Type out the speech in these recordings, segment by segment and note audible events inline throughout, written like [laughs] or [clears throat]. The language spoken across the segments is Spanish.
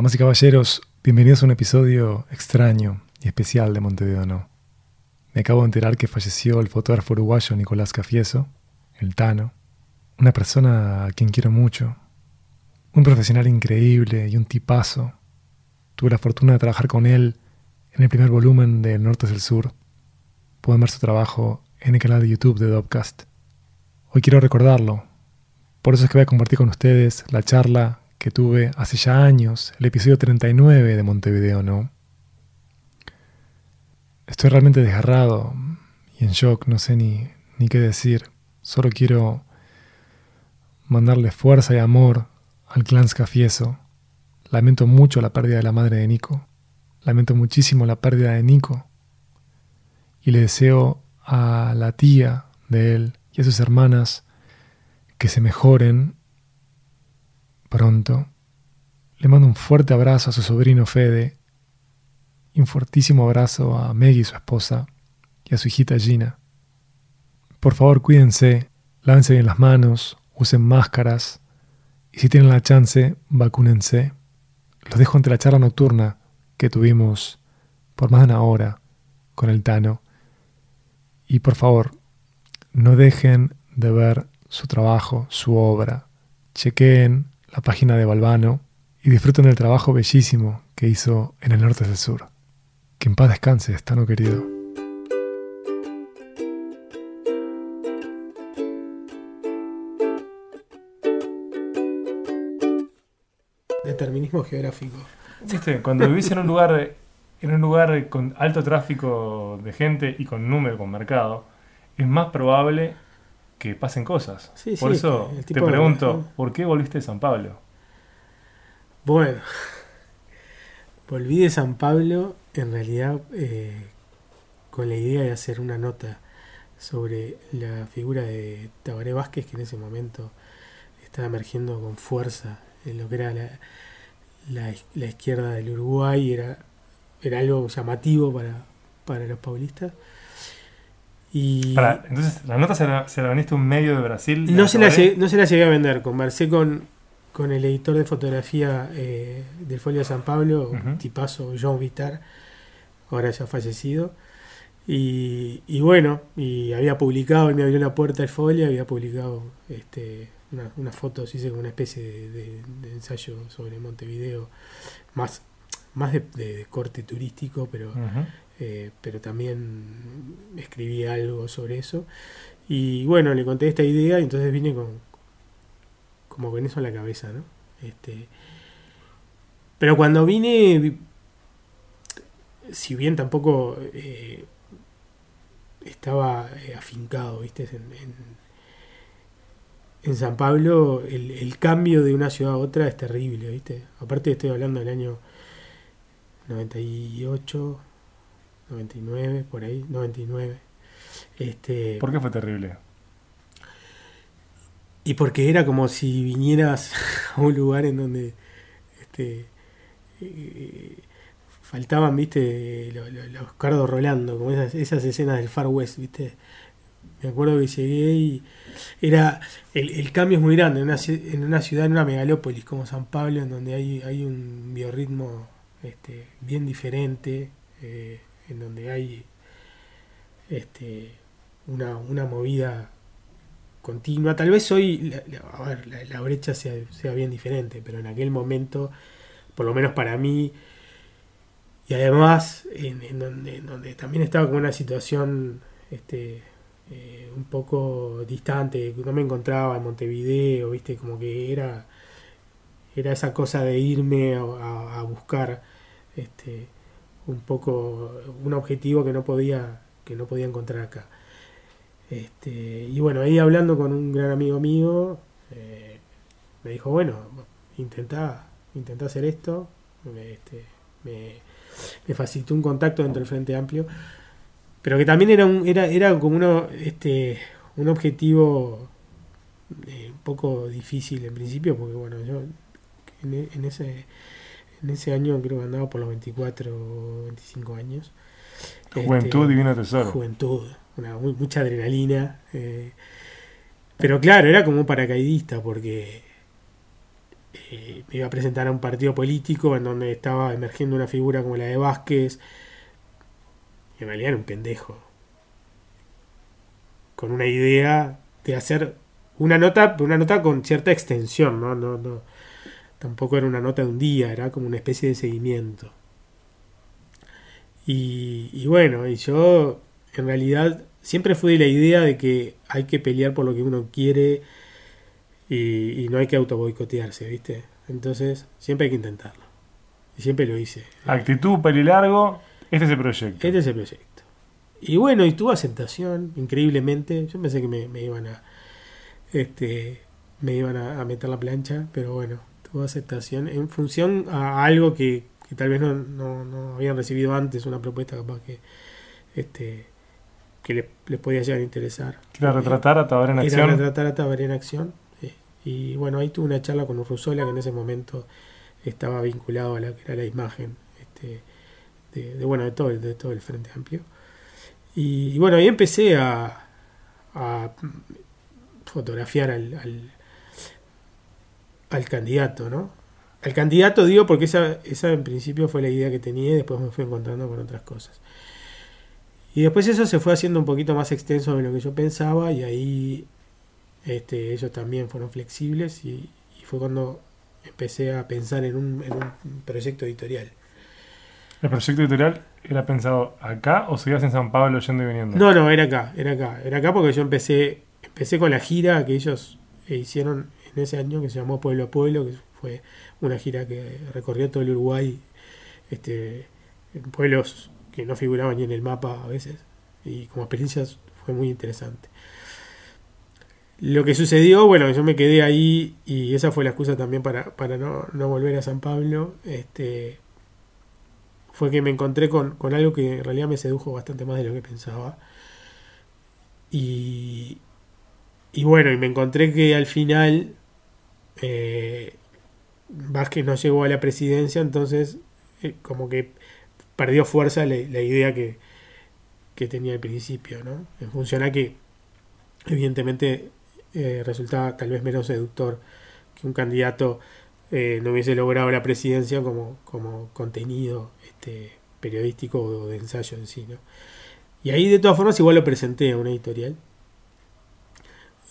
Damas y caballeros, bienvenidos a un episodio extraño y especial de Montevideo No. Me acabo de enterar que falleció el fotógrafo uruguayo Nicolás Cafieso, el Tano, una persona a quien quiero mucho, un profesional increíble y un tipazo. Tuve la fortuna de trabajar con él en el primer volumen de Norte es el Sur. Pueden ver su trabajo en el canal de YouTube de Dopcast. Hoy quiero recordarlo. Por eso es que voy a compartir con ustedes la charla que tuve hace ya años, el episodio 39 de Montevideo, ¿no? Estoy realmente desgarrado y en shock, no sé ni, ni qué decir. Solo quiero mandarle fuerza y amor al clan Scafieso. Lamento mucho la pérdida de la madre de Nico. Lamento muchísimo la pérdida de Nico. Y le deseo a la tía de él y a sus hermanas que se mejoren pronto. Le mando un fuerte abrazo a su sobrino Fede y un fuertísimo abrazo a Maggie, su esposa, y a su hijita Gina. Por favor, cuídense, lávense bien las manos, usen máscaras y si tienen la chance, vacúnense. Los dejo ante la charla nocturna que tuvimos por más de una hora con el Tano. Y por favor, no dejen de ver su trabajo, su obra. Chequeen la página de Balbano y disfruten del trabajo bellísimo que hizo en el norte del sur. Que en paz descanse, Tano querido. Determinismo geográfico. ¿Viste? Cuando vivís en un lugar en un lugar con alto tráfico de gente y con número, con mercado, es más probable que pasen cosas. Sí, Por sí, eso el te de- pregunto, ¿por qué volviste de San Pablo? Bueno, volví de San Pablo en realidad eh, con la idea de hacer una nota sobre la figura de Tabaré Vázquez, que en ese momento estaba emergiendo con fuerza en lo que era la, la, la izquierda del Uruguay, era, era algo llamativo para, para los paulistas. Y Pará, entonces, la nota se la, se la veniste a un medio de Brasil. no se, la llegué, no se la llegué a vender. Conversé con, con el editor de fotografía eh, del Folio de San Pablo, Ujú. tipazo Jean Vitar, ahora ya fallecido. Y, y bueno, y había publicado, él me abrió la puerta del Folio, había publicado este, una, una foto, hice como una especie de, de- de ensayo sobre Montevideo, más, más de, corte turístico, pero. Eh, pero también escribí algo sobre eso. Y bueno, le conté esta idea y entonces vine con como con eso en la cabeza, ¿no? Este, pero cuando vine, vi- si bien tampoco eh, estaba eh, afincado, ¿viste? En, en- en San Pablo el, el cambio de una ciudad a otra es terrible, ¿viste? Aparte estoy hablando del año 98, 99, por ahí, 99. Este, ¿Por qué fue terrible? y porque era como si vinieras [laughs] a un lugar en donde este, eh, faltaban, viste, lo- lo- los cardos rolando, como esas, esas escenas del Far West, viste. Me acuerdo que llegué y era el, el cambio es muy grande en una, en una ciudad, en una megalópolis como San Pablo, en donde hay, hay un biorritmo este, bien diferente, eh, en donde hay este, una, una movida continua. Tal vez hoy a ver, la- brecha sea, sea bien diferente, pero en aquel momento, por lo menos para mí, y además en, donde, donde también estaba como una situación este, eh, un poco distante, no me encontraba en Montevideo, viste, como que era, era esa cosa de irme a buscar este, un poco un objetivo que no podía, que no podía encontrar acá. Este, y bueno, ahí hablando con un gran amigo mío, eh, me dijo, bueno, intentá, intentá hacer esto. Me, este, me, facilitó un contacto dentro del Frente Amplio, pero que también era, un, era, era como uno, este, un objetivo eh, un poco difícil en principio, porque bueno, yo en ese, en ese año creo que andaba por los 24 o 25 años. Juventud, Este, divino tesoro. juventud, una, mucha adrenalina. eh, pero claro, era como un paracaidista porque eh, me iba a presentar a un partido político en donde estaba emergiendo una figura como la de Vázquez. Y en realidad era un pendejo. Con una idea de hacer una nota, una nota con cierta extensión, ¿no? No, no, tampoco era una nota de un día, era como una especie de seguimiento. Y, y bueno, y yo en realidad siempre fui de la idea de que hay que pelear por lo que uno quiere y, no hay que auto boicotearse, ¿viste? Entonces, siempre hay que intentarlo. Y siempre lo hice. Actitud, peli largo, este es el proyecto. Este es el proyecto. Y bueno, y tuvo aceptación, increíblemente. Yo pensé que me, iban a. Este. Me iban a, meter la plancha, pero bueno, tuvo aceptación en función a algo que, tal vez no, no, habían recibido antes, una propuesta capaz que. Este, que les, podía llegar a interesar. Era retratar a Tabaré en acción. Era retratar a Tabaré en acción. Y bueno, ahí tuve una charla con Urrusola que en ese momento estaba vinculado a la que era la imagen este, de, bueno de todo, el, de todo el Frente Amplio. Y, bueno, ahí empecé a, a fotografiar al, al, candidato, ¿no? Al candidato digo porque esa, esa en principio fue la idea que tenía y después me fui encontrando con otras cosas. Y después eso se fue haciendo un poquito más extenso de lo que yo pensaba y ahí este, ellos también fueron flexibles y, fue cuando empecé a pensar en un, proyecto editorial. ¿El proyecto editorial era pensado acá o seguías en San Pablo yendo y viniendo? No, no, era acá, era acá. Era acá porque yo empecé, empecé con la gira que ellos hicieron en ese año que se llamó Pueblo a Pueblo, que fue una gira que recorrió todo el Uruguay, este, en pueblos que no figuraban ni en el mapa a veces, y como experiencia fue muy interesante. Lo que sucedió, bueno, yo me quedé ahí y esa fue la excusa también para, para no, no, volver a San Pablo. Este, fue que me encontré con, con, algo que en realidad me sedujo bastante más de lo que pensaba. Y, y bueno, y me encontré que al final eh, Vázquez no llegó a la presidencia, entonces eh, como que perdió fuerza la, idea que, que, tenía al principio, ¿no? En función a que evidentemente eh, resultaba tal vez menos seductor que un candidato eh, no hubiese logrado la presidencia como, como contenido este, periodístico o de ensayo en sí. ¿no? Y ahí de todas formas igual lo presenté a una editorial.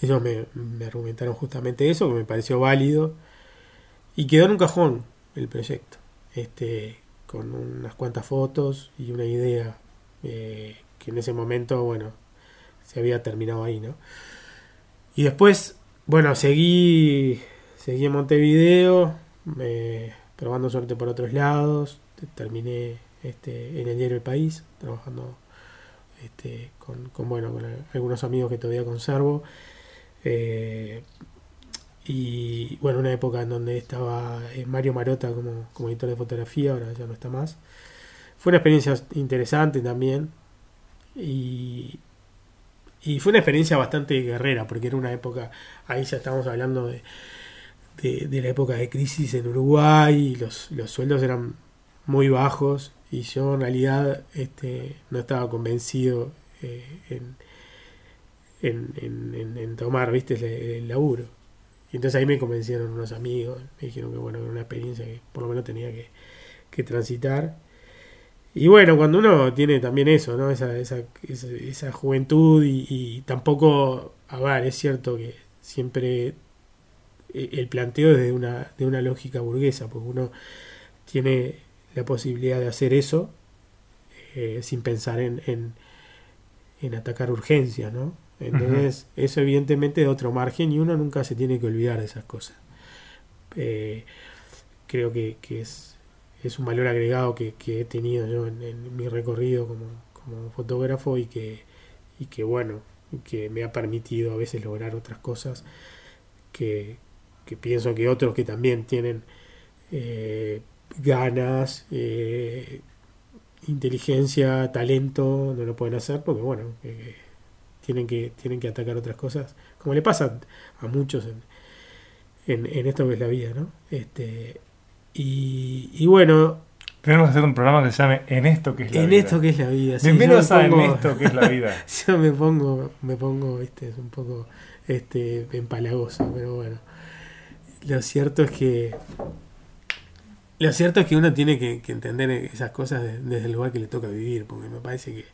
Ellos me, me argumentaron justamente eso, que me pareció válido. Y quedó en un cajón el proyecto. Este, con unas cuantas fotos y una idea eh, que en ese momento, bueno, se había terminado ahí, ¿no? Y después, bueno, seguí, seguí en Montevideo, probando suerte por otros lados. Terminé este, en el diario El País, trabajando este, con, bueno, con algunos amigos que todavía conservo. Eh, y bueno, una época en donde estaba eh, Mario Marota como, como editor de fotografía, ahora ya no está más. Fue una experiencia interesante también. Y, y fue una experiencia bastante guerrera, porque era una época, ahí ya estamos hablando de, de, la época de crisis en Uruguay, y los, los sueldos eran muy bajos, y yo en realidad este, no estaba convencido eh, en, en, en, tomar ¿viste? El, laburo. Y entonces ahí me convencieron unos amigos, me dijeron que bueno, era una experiencia que por lo menos tenía que, que transitar y bueno, cuando uno tiene también eso, ¿no? Esa, esa, esa, juventud y, tampoco, a es cierto que siempre e, el planteo es de una, de una lógica burguesa, porque uno tiene la posibilidad de hacer eso eh, sin pensar en, en, en, atacar urgencia, ¿no? Entonces, eso evidentemente de otro margen y uno nunca se tiene que olvidar de esas cosas. Eh, creo que, que es es un valor agregado que, he tenido yo en, mi recorrido como, fotógrafo y que, y que bueno, que me ha permitido a veces lograr otras cosas que, pienso que otros que también tienen eh, ganas, eh, inteligencia, talento, no lo pueden hacer porque bueno, eh, tienen, que, tienen que atacar otras cosas, como le pasa a muchos en, en, esto que es la vida, ¿no? Este, y, bueno. Tenemos que hacer un programa que se llame En esto que es la vida. En esto que es la vida. Bienvenidos a En esto que es la vida. [laughs] yo me pongo, me pongo, este, es un poco este, empalagoso, pero bueno. lo cierto es que lo cierto es que uno tiene que, entender esas cosas desde el lugar que le toca vivir, porque me parece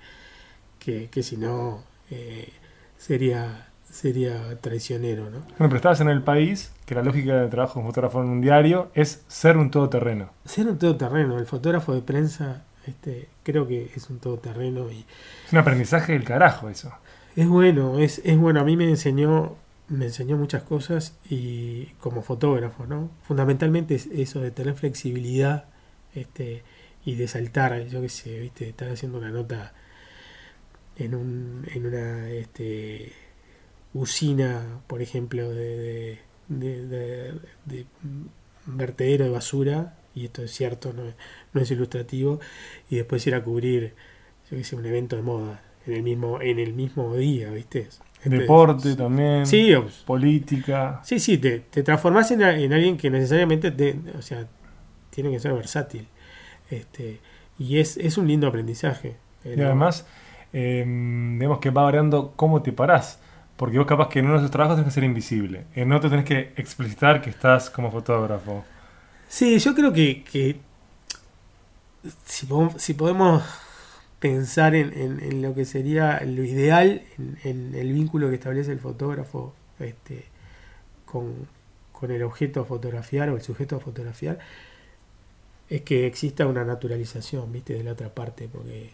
que, que, si no eh, sería sería traicionero, ¿no? Bueno, pero estabas en el país que la lógica de trabajo como fotógrafo en un diario es ser un todoterreno. Ser un todoterreno, el fotógrafo de prensa este, creo que es un todoterreno y... Es un aprendizaje del carajo eso. Es bueno, es, es bueno, a mí me enseñó me enseñó muchas cosas y como fotógrafo, ¿no? Fundamentalmente es eso de tener flexibilidad este, y de saltar, yo qué sé, ¿viste? Estar haciendo una nota en, un, en una este, usina, por ejemplo, de, de, vertedero de basura, y esto es cierto, no, no es ilustrativo, y después ir a cubrir, yo sé, un evento de moda en el mismo, en el mismo día, ¿viste? Deporte también. Sí, política. Sí, sí, te, te transformás en, alguien que necesariamente, o sea, tiene que ser versátil. Este, y es, es un lindo aprendizaje. Y además, em, vemos que va variando cómo te parás. Porque vos capaz que en uno de esos trabajos tenés que ser invisible. En otro tenés que explicitar que estás como fotógrafo. Sí, yo creo que, si, podemos pensar en, lo que sería lo ideal, en, el vínculo que establece el fotógrafo este, con, el objeto a fotografiar o el sujeto a fotografiar, es que exista una naturalización, viste, de la otra parte, porque,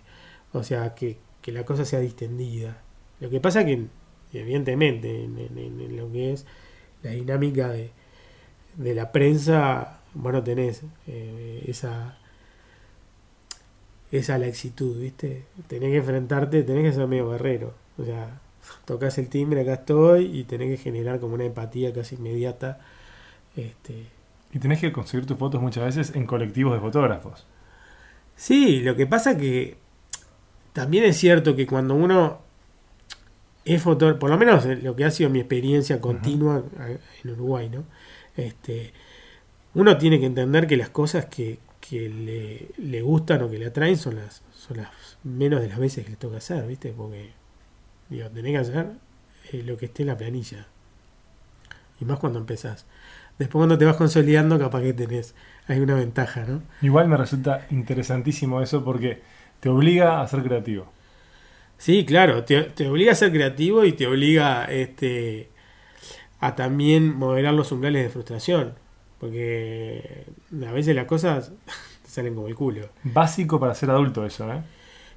o sea, que, la cosa sea distendida. Lo que pasa que, evidentemente, en, lo que es la dinámica de, de la prensa, bueno, tenés eh, esa esa laxitud, ¿viste? Tenés que enfrentarte, tenés que ser medio guerrero. O sea, tocas el timbre, acá estoy, y tenés que generar como una empatía casi inmediata. Este... Y tenés que conseguir tus fotos muchas veces en colectivos de fotógrafos. Sí, lo que pasa que también es cierto que cuando uno es fotógrafo, por lo menos lo que ha sido mi experiencia continua en Uruguay, ¿no? Este, uno tiene que entender que las cosas que, que le, le, gustan o que le atraen son las, son las menos de las veces que le toca hacer, ¿viste? Porque, digo, tenés que hacer eh, lo que esté en la planilla. Y más cuando empezás. Después cuando te vas consolidando, capaz que tenés, hay una ventaja, ¿no? Igual me resulta interesantísimo eso porque te obliga a ser creativo. Sí, claro, te, te obliga a ser creativo y te obliga este, a también moderar los umbrales de frustración. Porque a veces las cosas [laughs] te salen como el culo. Básico para ser adulto eso, ¿eh?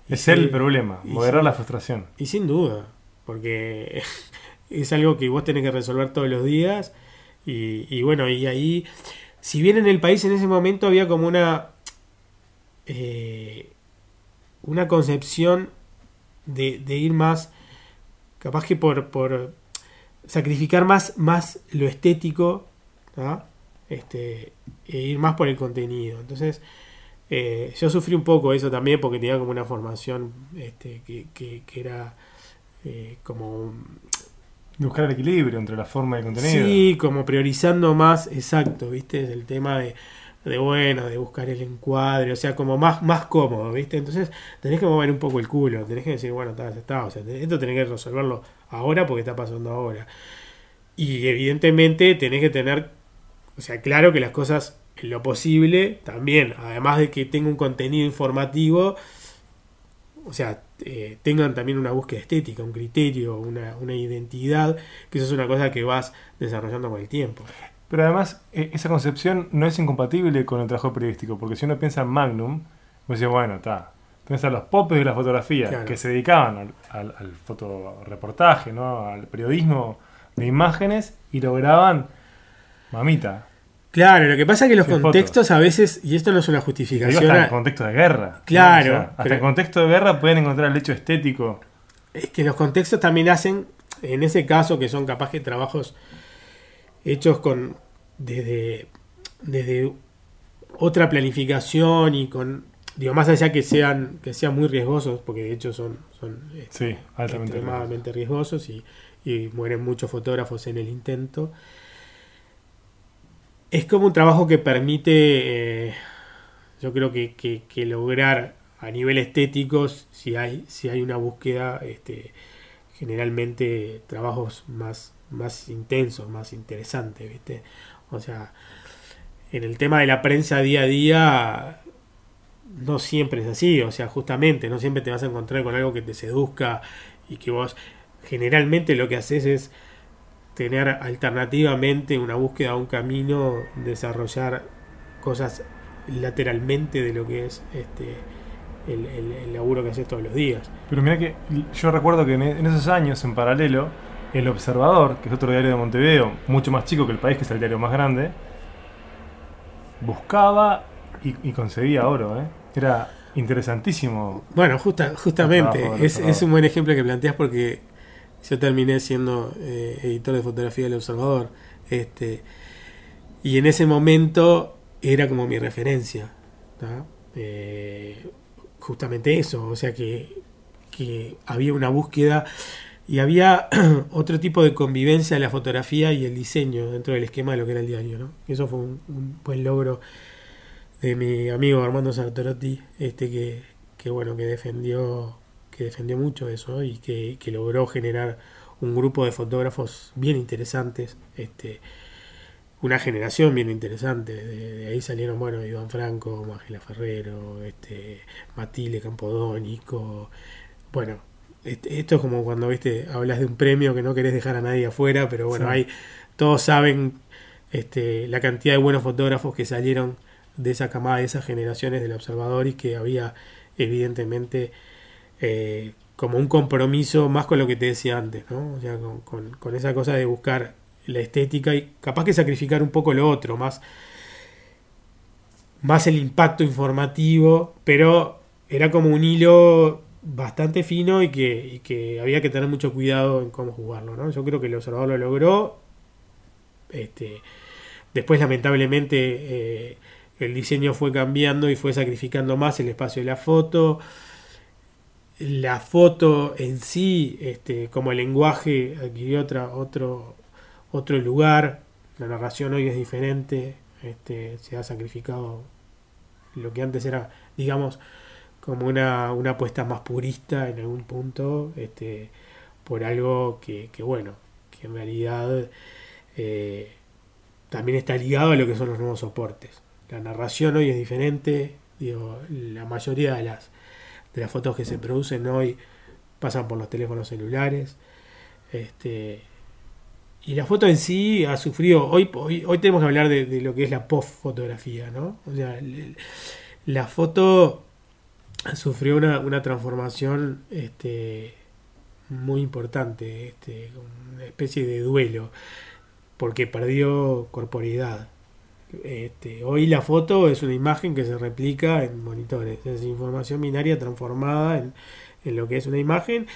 Es el problema, moderar la frustración. Y sin duda, porque [laughs] es algo que vos tenés que resolver todos los días. Y, bueno, y ahí, si bien en el país en ese momento había como una, eh, una concepción de, ir más, capaz que por, por sacrificar más, más lo estético, este, e ir más por el contenido. Entonces, eh, yo sufrí un poco eso también porque tenía como una formación este, que, que, era eh, como... Buscar el equilibrio entre la forma y el contenido. Sí, como priorizando más, exacto, ¿viste? El tema de, de bueno, de buscar el encuadre, o sea, como más, más cómodo, ¿viste? Entonces tenés que mover un poco el culo, tenés que decir, bueno, está, está, o sea, esto tenés que resolverlo ahora porque está pasando ahora. Y evidentemente tenés que tener o sea, claro que las cosas en lo posible, también, además de que tenga un contenido informativo, o sea, eh, tengan también una búsqueda estética, un criterio, una, una, identidad, que eso es una cosa que vas desarrollando con el tiempo. Pero además, e, esa concepción no es incompatible con el trabajo periodístico, porque si uno piensa en Magnum, pues dice, bueno, está, a los popes de la fotografía, que se dedicaban al, al, fotoreportaje, ¿no? al periodismo de imágenes, y lograban Mamita. Claro, lo que pasa es que los contextos a veces, y esto no es una justificación. Hasta en contexto de guerra. Claro. hasta en contexto de guerra pueden encontrar el hecho estético. Es que los contextos también hacen, en ese caso, que son capaz de trabajos hechos con desde, desde otra planificación y con digo más allá que sean que sean muy riesgosos porque de hecho son son este, extremadamente riesgosos y, y mueren muchos fotógrafos en el intento es como un trabajo que permite, eh, yo creo que, lograr a nivel estético, si hay, si hay una búsqueda, este, generalmente trabajos más, más intensos, más interesantes, ¿viste? O sea, en el tema de la prensa día a día, no siempre es así. O sea, justamente, no siempre te vas a encontrar con algo que te seduzca y que vos generalmente lo que haces es tener alternativamente una búsqueda, un camino, desarrollar cosas lateralmente de lo que es este el, laburo que haces todos los días. Pero mira que yo recuerdo que en, esos años, en paralelo, El Observador, que es otro diario de Montevideo, mucho más chico que El País, que es el diario más grande, buscaba y, conseguía oro. ¿eh? Era interesantísimo. Bueno, justa, justamente, es, es, un buen ejemplo que planteas porque yo terminé siendo eh, editor de fotografía del Observador. Este, y en ese momento era como mi referencia. Eh, justamente eso, o sea que, que había una búsqueda y había [clears throat] otro tipo de convivencia de la fotografía y el diseño dentro del esquema de lo que era el diario. ¿no? Eso fue un, buen logro de mi amigo Armando Sartorotti, este que, que bueno, que defendió que defendió mucho eso y que, logró generar un grupo de fotógrafos bien interesantes, este, una generación bien interesante. De, ahí salieron, bueno, Iván Franco, Magela Ferrero, este, Matile Campodónico. Bueno, esto es como cuando viste hablas de un premio que no querés dejar a nadie afuera, pero bueno, hay, todos saben este, la cantidad de buenos fotógrafos que salieron de esa camada, de esas generaciones del observador y que había evidentemente eh, como un compromiso más con lo que te decía antes, ¿no? O sea, con, esa cosa de buscar la estética y capaz que sacrificar un poco lo otro, más, más el impacto informativo, pero era como un hilo bastante fino y que, había que tener mucho cuidado en cómo jugarlo, ¿no? Yo creo que el observador lo logró. Este, después, lamentablemente, eh, el diseño fue cambiando y fue sacrificando más el espacio de la foto la foto en sí, este, como el lenguaje, adquirió otra, otro, otro lugar. La narración hoy es diferente. Este, se ha sacrificado lo que antes era, digamos, como una, una apuesta más purista en algún punto, este, por algo que, que bueno, que en realidad eh, también está ligado a lo que son los nuevos soportes. La narración hoy es diferente, digo, la mayoría de las de las fotos que se producen hoy pasan por los teléfonos celulares. Este, y la foto en sí ha sufrido, hoy, hoy, hoy tenemos que hablar de, lo que es la post-fotografía, ¿no? O sea, la foto sufrió una, una transformación este, muy importante, este, una especie de duelo, porque perdió corporidad. Este, hoy la foto es una imagen que se replica en monitores, es información binaria transformada en, lo que es una imagen.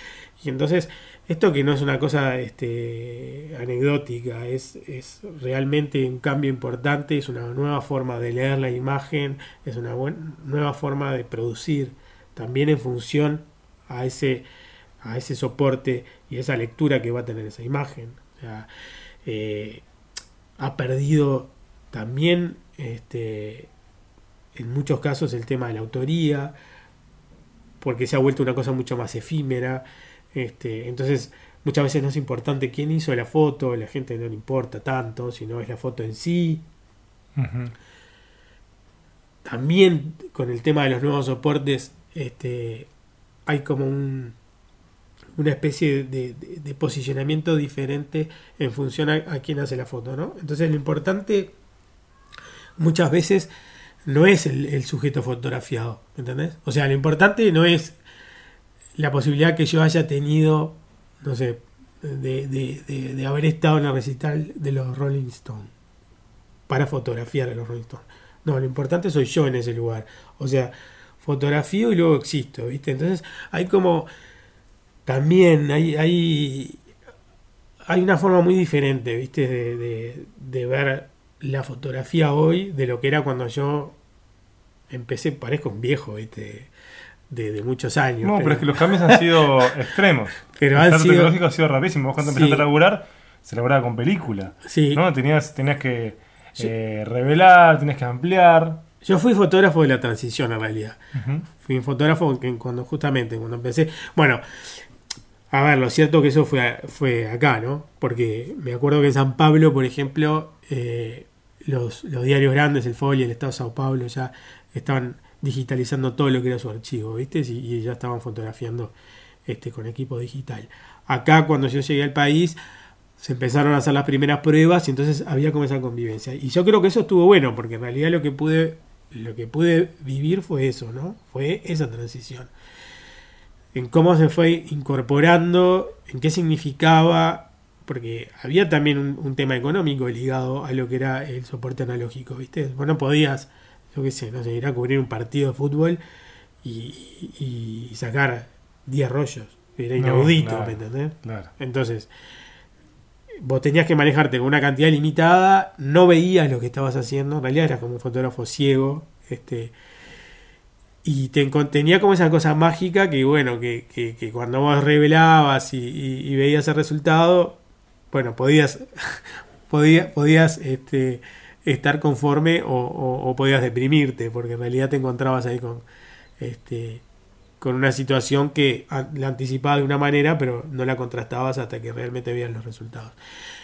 Y entonces, esto que no es una cosa este, anecdótica, es, es realmente un cambio importante, es una nueva forma de leer la imagen, es una nueva forma de producir, también en función a ese, a ese soporte y esa lectura que va a tener esa imagen. Eh, ha perdido también este, en muchos casos el tema de la autoría, porque se ha vuelto una cosa mucho más efímera. Este, entonces, muchas veces no es importante quién hizo la foto, la gente no le importa tanto, sino es la foto en sí. También con el tema de los nuevos soportes, este, hay como un, una especie de, posicionamiento diferente en función a, a, quién hace la foto, ¿no? Entonces lo importante muchas veces no es el, sujeto fotografiado, ¿entendés? O sea, lo importante no es la posibilidad que yo haya tenido, no sé, de, haber estado en la recital de los Rolling Stones para fotografiar a los Rolling Stones. No, lo importante soy yo en ese lugar. O sea, fotografío y luego existo, ¿viste? Entonces hay como también hay, hay, hay una forma muy diferente, ¿viste? De, de ver la fotografía hoy de lo que era cuando yo empecé, parezco un viejo, ¿viste? De, muchos años. No, pero... es que los cambios han sido [laughs] extremos. Pero el salto tecnológico ha sido rapidísimo. Vos cuando empezaste a laburar, se laburaba con película. Sí. ¿no? Tenías, tenías que eh, revelar, tenías que ampliar. Yo fui fotógrafo de la transición en realidad. Fui un fotógrafo que cuando justamente cuando empecé. Bueno, a ver, lo cierto que eso fue, fue acá, ¿no? Porque me acuerdo que en San Pablo, por ejemplo, eh, los, los diarios grandes, el Folio, el Estado de Sao Paulo, ya estaban digitalizando todo lo que era su archivo, ¿viste? Y, ya estaban fotografiando este, con equipo digital. Acá, cuando yo llegué al país, se empezaron a hacer las primeras pruebas y entonces había como esa convivencia. Y yo creo que eso estuvo bueno, porque en realidad lo que pude, lo que pude vivir fue eso, ¿no? Fue esa transición. En cómo se fue incorporando, en qué significaba, porque había también un, tema económico ligado a lo que era el soporte analógico, ¿viste? Vos no podías, yo qué sé, no sé, ir a cubrir un partido de fútbol y, sacar 10 rollos. Era inaudito, ¿me entendés? Entonces, vos tenías que manejarte con una cantidad limitada, no veías lo que estabas haciendo, en realidad eras como un fotógrafo ciego, este, y te, tenía como esa cosa mágica que, bueno, que, que, cuando vos revelabas y, veías el resultado, bueno, podías, [laughs] podías, podías este, estar conforme o, podías deprimirte, porque en realidad te encontrabas ahí con, este, con una situación que la anticipaba de una manera, pero no la contrastabas hasta que realmente veías los resultados.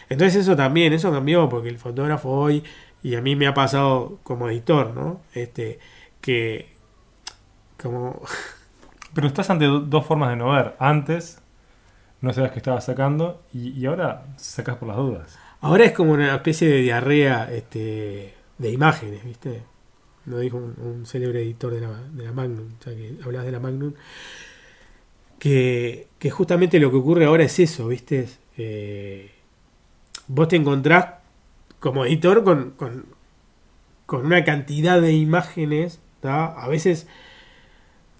Entonces eso también, eso cambió, porque el fotógrafo hoy, y a mí me ha pasado como editor, ¿no? Este, que como... [laughs] Pero estás ante dos formas de no ver. Antes no sabías que estabas sacando y, ahora sacas por las dudas. Ahora es como una especie de diarrea este, de imágenes, ¿viste? lo dijo un, célebre editor de la, de la Magnum, ya que hablas de la Magnum, que, que, justamente lo que ocurre ahora es eso, ¿viste? Eh, vos te encontrás como editor con, con, con una cantidad de imágenes, a veces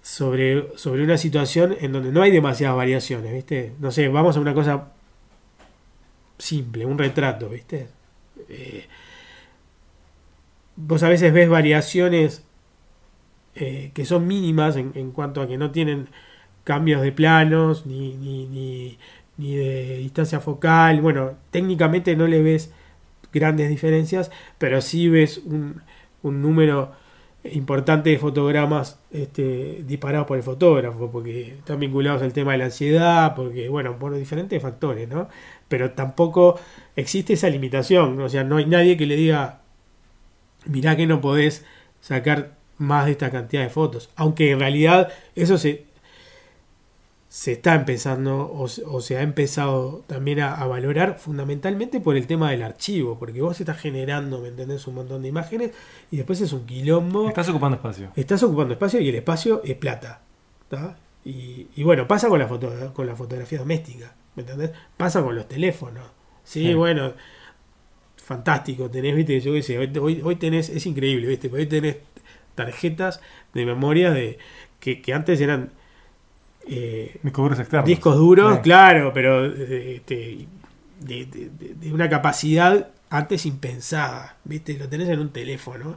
sobre, sobre una situación en donde no hay demasiadas variaciones, ¿viste? No sé, vamos a una cosa simple, un retrato, ¿viste? Eh, vos a veces ves variaciones eh, que son mínimas en, cuanto a que no tienen cambios de planos ni, ni, ni, ni, de distancia focal. Bueno, técnicamente no le ves grandes diferencias, pero sí ves un, un número importante de fotogramas este, disparados por el fotógrafo, porque están vinculados al tema de la ansiedad, porque, bueno, por diferentes factores, ¿no? Pero tampoco existe esa limitación, o sea, no hay nadie que le diga, mirá que no podés sacar más de esta cantidad de fotos. Aunque en realidad eso se, se está empezando o, se ha empezado también a, valorar fundamentalmente por el tema del archivo, porque vos estás generando, ¿me entendés? Un montón de imágenes y después es un quilombo. Estás ocupando espacio. Estás ocupando espacio y el espacio es plata. Y, bueno, pasa con la, foto, con la fotografía doméstica, ¿me entendés? Pasa con los teléfonos. sí. bueno fantástico. Tenés, viste, yo qué sé, hoy, hoy, tenés, es increíble, viste, hoy tenés tarjetas de memoria de que, antes eran eh, discos duros externos. Discos duros, claro, pero este, de, una capacidad antes impensada, viste, lo tenés en un teléfono.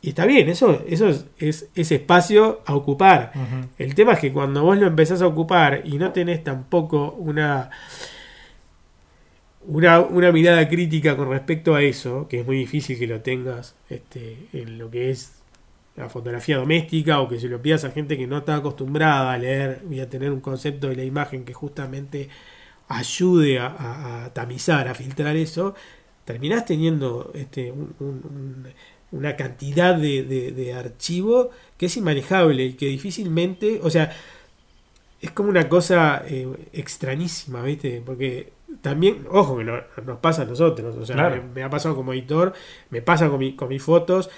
Y está bien, eso, eso es, es, espacio a ocupar. El tema es que cuando vos lo empezás a ocupar y no tenés tampoco una una, una, mirada crítica con respecto a eso, que es muy difícil que lo tengas este, en lo que es la fotografía doméstica o que se lo pidas a gente que no está acostumbrada a leer y a tener un concepto de la imagen que justamente ayude a, tamizar, a filtrar eso, terminás teniendo este, una cantidad de, de, archivo que es inmanejable y que difícilmente, o sea, es como una cosa eh, extrañísima, ¿viste? Porque también, ojo, que nos pasa a nosotros. O sea, me, ha pasado como editor, me pasa con, mi, con mis fotos.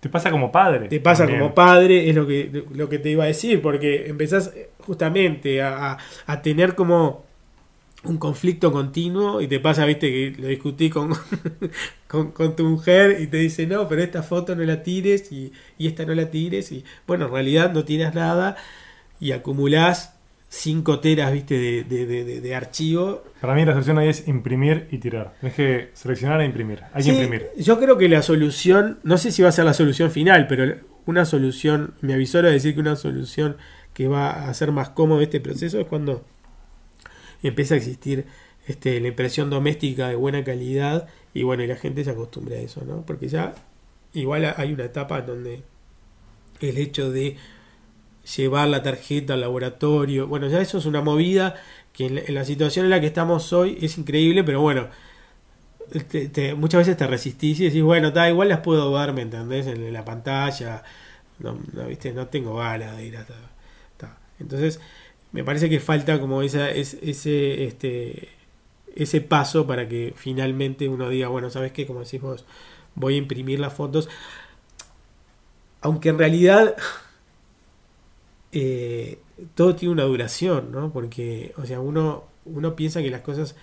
Te pasa como padre. Te pasa como padre, es lo que, lo que te iba a decir, porque empezás justamente a, a tener como un conflicto continuo y te pasa, viste, que lo discutí [laughs] con, con, tu mujer y te dice, no, pero esta foto no la tires y, y esta no la tires y bueno, en realidad no tienes nada y acumulás 5 teras, viste, de, de, de, archivo. Para mí la solución ahí es imprimir y tirar. Tienes que seleccionar e imprimir. Hay que imprimir. Yo creo que la solución, no sé si va a ser la solución final, pero una solución, me avisó a decir que una solución que va a hacer más cómodo este proceso es cuando empieza a existir este, la impresión doméstica de buena calidad y bueno, y la gente se acostumbra a eso, ¿no? Porque ya igual hay una etapa donde el hecho de llevar la tarjeta al laboratorio. Bueno, ya eso es una movida que en la, situación en la que estamos hoy es increíble, pero bueno, muchas veces te resistís y decís, bueno, da igual las puedo ver, ¿me entendés? En, la pantalla, no, ¿viste? no tengo ganas de ir hasta... Entonces, me parece que falta como esa, ese, este, ese paso para que finalmente uno diga, bueno, ¿sabes qué? Como decís vos, voy a imprimir las fotos. Aunque en realidad eh, todo tiene una duración, ¿no? Porque, o sea, uno, uno piensa que las cosas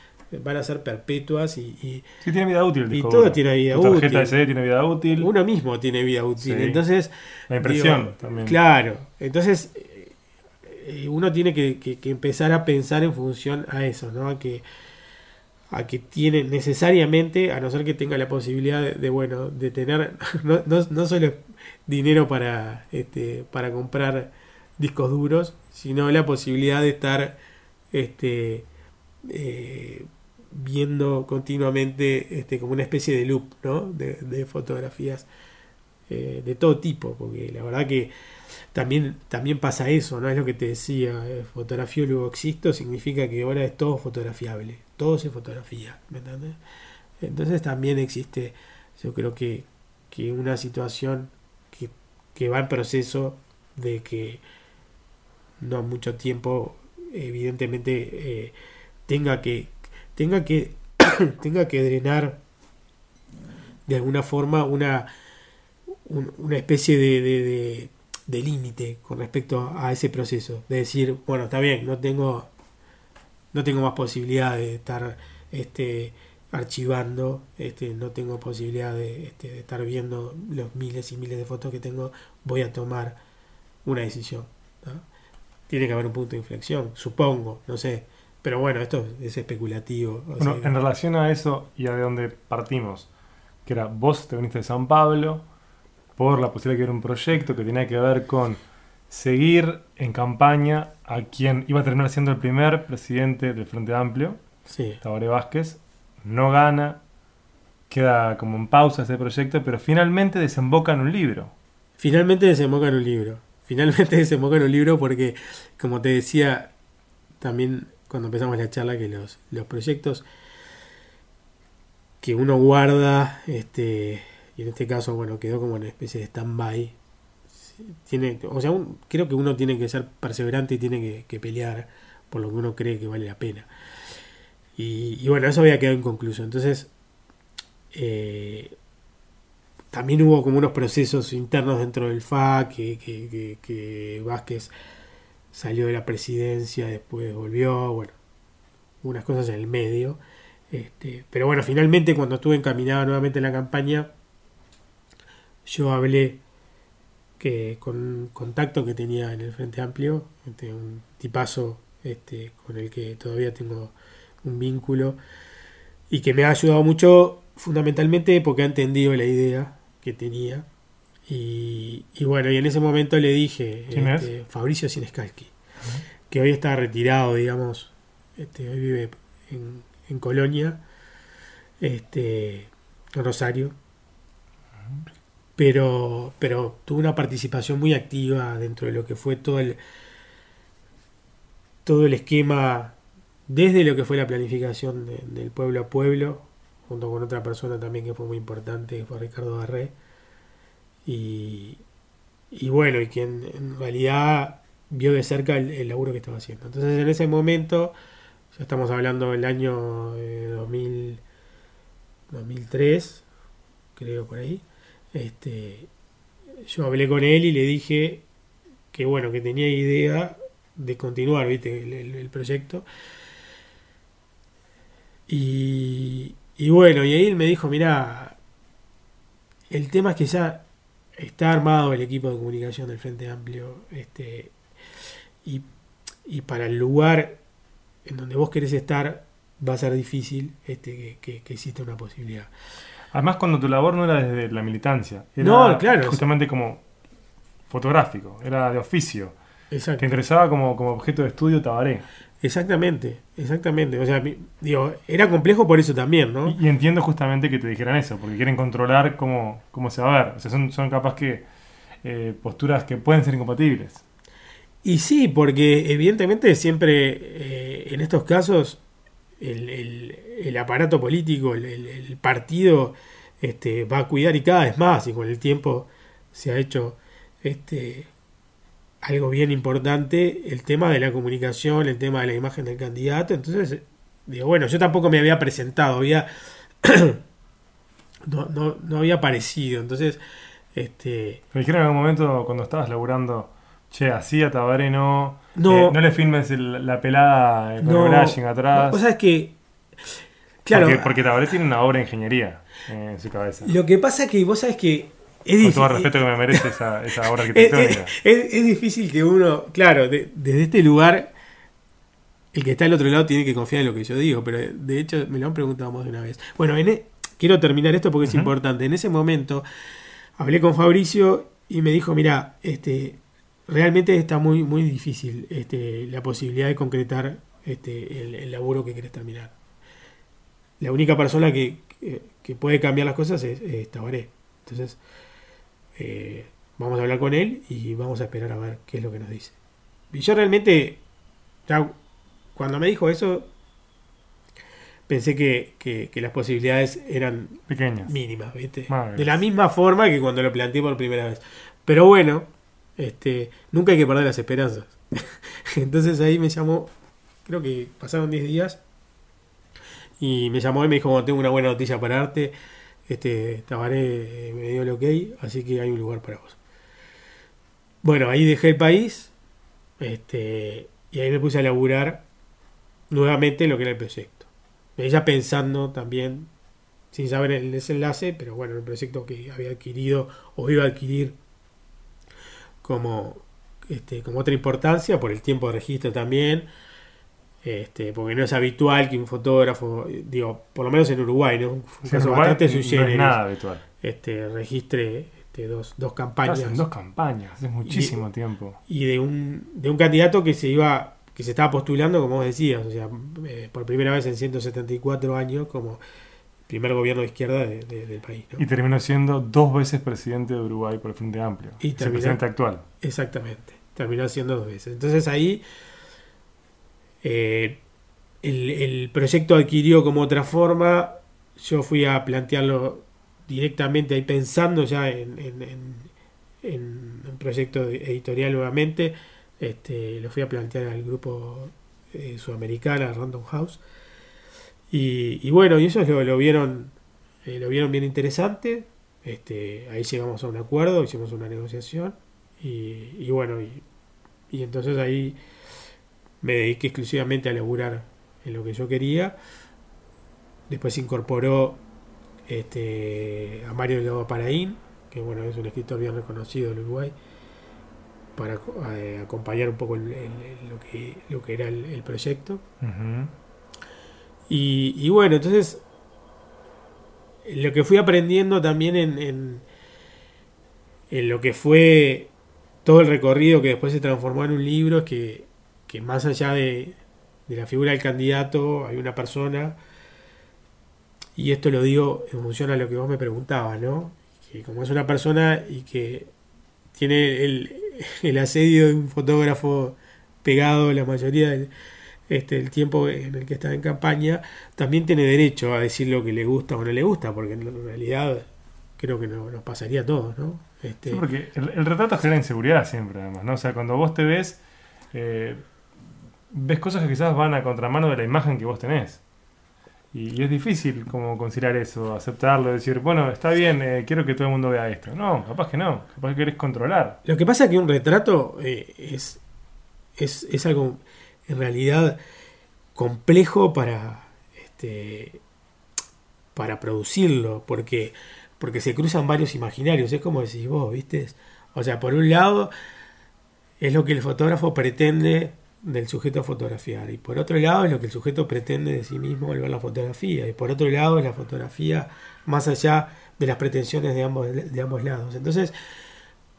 van a ser perpetuas y, y sí, tiene vida útil. Y todo tiene vida útil. tarjeta SD tiene vida útil. Uno mismo tiene vida útil. Entonces, la impresión también. Claro. Entonces, eh, uno tiene que, que, empezar a pensar en función a eso, ¿no? A que a que tiene necesariamente, a no ser que tenga la posibilidad de, bueno, de tener [laughs] no, no, no, solo dinero para, este, para comprar discos duros, sino la posibilidad de estar este, eh, viendo continuamente este, como una especie de loop ¿no? de, fotografías eh, de todo tipo, porque la verdad que también, también pasa eso, ¿no? Es lo que te decía, eh, fotografía luego existo significa que ahora es todo fotografiable, todo se fotografía, ¿me entiendes? Entonces también existe, yo creo que, que una situación que, que va en proceso de que no mucho tiempo, evidentemente, eh, tenga que tenga que [coughs] tenga que drenar de alguna forma una una especie de, de, límite con respecto a ese proceso. De decir bueno está bien no tengo no tengo más posibilidad de estar este archivando este no tengo posibilidad de, este, de estar viendo los miles y miles de fotos que tengo voy a tomar una decisión tiene que haber un punto de inflexión supongo no sé pero bueno, esto es especulativo. bueno, en relación a eso y a de dónde partimos, que era vos te viniste de San Pablo por la posibilidad de que era un proyecto que tenía que ver con seguir en campaña a quien iba a terminar siendo el primer presidente del Frente Amplio, sí. Tabaré Vázquez, no gana, queda como en pausa ese proyecto, pero finalmente desemboca en un libro. Finalmente desemboca en un libro. Finalmente [laughs] desemboca en un libro porque, como te decía, también cuando empezamos la charla que los, los proyectos que uno guarda, este, y en este caso, bueno, quedó como una especie de stand-by. Tiene, o sea, creo que uno tiene que ser perseverante y tiene que, pelear por lo que uno cree que vale la pena. Y, bueno, eso había quedado inconcluso. Entonces, eh, también hubo como unos procesos internos dentro del FA que, que, que Vázquez salió de la presidencia, después volvió, bueno, unas cosas en el medio. Este, pero bueno, finalmente cuando estuve encaminado nuevamente en la campaña, yo hablé que con un contacto que tenía en el Frente Amplio, este, un tipazo este, con el que todavía tengo un vínculo y que me ha ayudado mucho fundamentalmente porque ha entendido la idea que tenía. Y, bueno, y en ese momento le dije, este, Fabricio Sinescalchi, que hoy está retirado, digamos, este, hoy vive en, en Colonia, este, en Rosario, pero, pero tuvo una participación muy activa dentro de lo que fue todo el, todo el esquema, desde lo que fue la planificación del pueblo a pueblo, junto con otra persona también que fue muy importante, que fue Ricardo Barré y, y bueno, y quien en realidad vio de cerca el, laburo que estaba haciendo. Entonces en ese momento, ya estamos hablando del año 2000, 2003, creo por ahí, este, yo hablé con él y le dije que bueno, que tenía idea de continuar, viste, el, proyecto. Y, y bueno, y ahí él me dijo, mira, el tema es que ya está armado el equipo de comunicación del Frente Amplio este, y, para el lugar en donde vos querés estar va a ser difícil este, que, exista una posibilidad. Además, cuando tu labor no era desde la militancia, era no, claro, justamente como fotográfico, era de oficio. Exacto. Te interesaba como, como objeto de estudio Tabaré. Exactamente, exactamente. O sea, digo, era complejo por eso también, ¿no? Y, entiendo justamente que te dijeran eso, porque quieren controlar cómo, cómo se va a ver. O sea, son, son capaz que eh, posturas que pueden ser incompatibles. Y sí, porque evidentemente siempre eh, en estos casos el, aparato político, el, partido, este, va a cuidar y cada vez más, y con el tiempo se ha hecho este, algo bien importante, el tema de la comunicación, el tema de la imagen del candidato. Entonces, digo, bueno, yo tampoco me había presentado, había [coughs] no, no, no había aparecido. Entonces, este. Me dijeron en algún momento cuando estabas laburando, che, así a Tabaré no. No, eh, no le filmes la pelada con el brushing atrás. O sea, es que. Claro. Porque, porque Tabaré tiene una obra de ingeniería en su cabeza. Lo que pasa es que vos sabes que. Es Con todo el respeto que me merece esa, esa obra [laughs] arquitectónica. Es, es, difícil que uno, claro, desde este lugar, el que está al otro lado tiene que confiar en lo que yo digo, pero de hecho me lo han preguntado más de una vez. Bueno, en, e, quiero terminar esto porque es importante. En ese momento hablé con Fabricio y me dijo, mira, este, realmente está muy, muy difícil este, la posibilidad de concretar este, el, laburo que querés terminar. La única persona que, puede cambiar las cosas es, Tabaré. Entonces, eh, vamos a hablar con él y vamos a esperar a ver qué es lo que nos dice. Y yo realmente, ya, cuando me dijo eso, pensé que, las posibilidades eran pequeñas, mínimas, ¿viste? De la misma forma que cuando lo planteé por primera vez. Pero bueno, este, nunca hay que perder las esperanzas. [laughs] Entonces ahí me llamó, creo que pasaron 10 días, y me llamó y me dijo, tengo una buena noticia para darte, este, Tabaré eh, me dio el ok, así que hay un lugar para vos. Bueno, ahí dejé el país, este, y ahí me puse a laburar nuevamente lo que era el proyecto ella pensando también, sin saber el desenlace, pero bueno, el proyecto que había adquirido o iba a adquirir como, este, como otra importancia por el tiempo de registro también. Este, porque no es habitual que un fotógrafo, digo, por lo menos en Uruguay, ¿no? Un caso bastante no es nada habitual. Este, registre este, dos, dos campañas. dos campañas, es muchísimo tiempo. Y de un, de un candidato que se iba que se estaba postulando, como vos decías, o sea, eh, por primera vez en 174 años como primer gobierno de izquierda del país. Y terminó siendo dos veces presidente de Uruguay por el Frente Amplio. Y el presidente actual. Exactamente, terminó siendo dos veces. Entonces ahí eh, el, proyecto adquirió como otra forma, yo fui a plantearlo directamente ahí pensando ya en, en un proyecto editorial nuevamente este, lo fui a plantear al grupo eh, sudamericana, Random House. Y, bueno, y ellos lo, vieron eh, lo vieron bien interesante. Este, ahí llegamos a un acuerdo, hicimos una negociación. Y, bueno, y, entonces ahí me dediqué exclusivamente a laburar en lo que yo quería. Después se incorporó este, a Mario Lobo Paraín, que bueno, es un escritor bien reconocido en Uruguay para eh, acompañar un poco lo, que, lo que era el, proyecto. y, bueno, entonces lo que fui aprendiendo también en, en, lo que fue todo el recorrido que después se transformó en un libro es que, más allá de, la figura del candidato hay una persona, y esto lo digo en función a lo que vos me preguntabas, ¿no? Que como es una persona y que tiene el, [laughs] asedio de un fotógrafo pegado la mayoría del este, el tiempo en el que está en campaña, también tiene derecho a decir lo que le gusta o no le gusta, porque en realidad creo que nos pasaría a todos, ¿no? Este... porque el, retrato genera inseguridad siempre, además, ¿no? O sea, cuando vos te ves, eh, ves cosas que quizás van a contramano de la imagen que vos tenés. Y, es difícil como conciliar eso, aceptarlo, decir, bueno, está bien, eh, quiero que todo el mundo vea esto. No, capaz que no, capaz que querés controlar. Lo que pasa es que un retrato eh, es, es, algo en realidad complejo para, este, para producirlo, porque, porque se cruzan varios imaginarios, es como decís vos, ¿viste? O sea, por un lado, es lo que el fotógrafo pretende del sujeto a fotografiar. Y por otro lado es lo que el sujeto pretende de sí mismo al ver la fotografía. Y por otro lado es la fotografía más allá de las pretensiones de ambos, de ambos lados. Entonces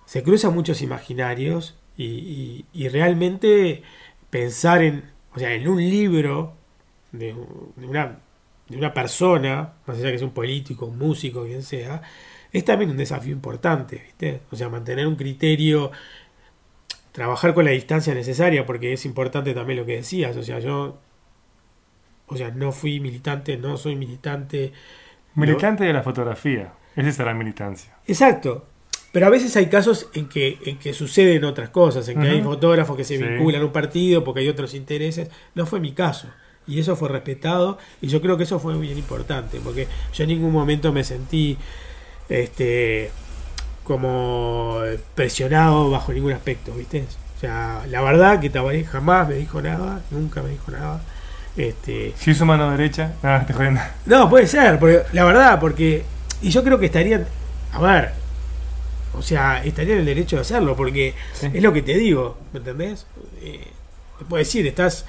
se cruzan muchos imaginarios y, realmente pensar en, o sea, en un libro de, una, de una persona, más allá que sea un político, un músico, quien sea, es también un desafío importante, ¿viste? O sea, mantener un criterio trabajar con la distancia necesaria, porque es importante también lo que decías, o sea, yo o sea, no fui militante, no soy militante. Militante de la fotografía, esa es la militancia. Exacto, pero a veces hay casos en que, en que suceden otras cosas, en que hay fotógrafos que se Sí. vinculan a un partido porque hay otros intereses. No fue mi caso. Y eso fue respetado y yo creo que eso fue bien importante porque yo en ningún momento me sentí este como presionado bajo ningún aspecto, ¿viste? O sea, la verdad que Tabaré jamás me dijo nada, nunca me dijo nada. Este, Si uso mano derecha, nada, te jodiendo. [laughs] no, puede ser, porque, la verdad, porque. Y yo creo que estarían. A ver. O sea, estarían en el derecho de hacerlo, porque Sí. es lo que te digo, ¿me entendés? Eh, te puedo decir, estás.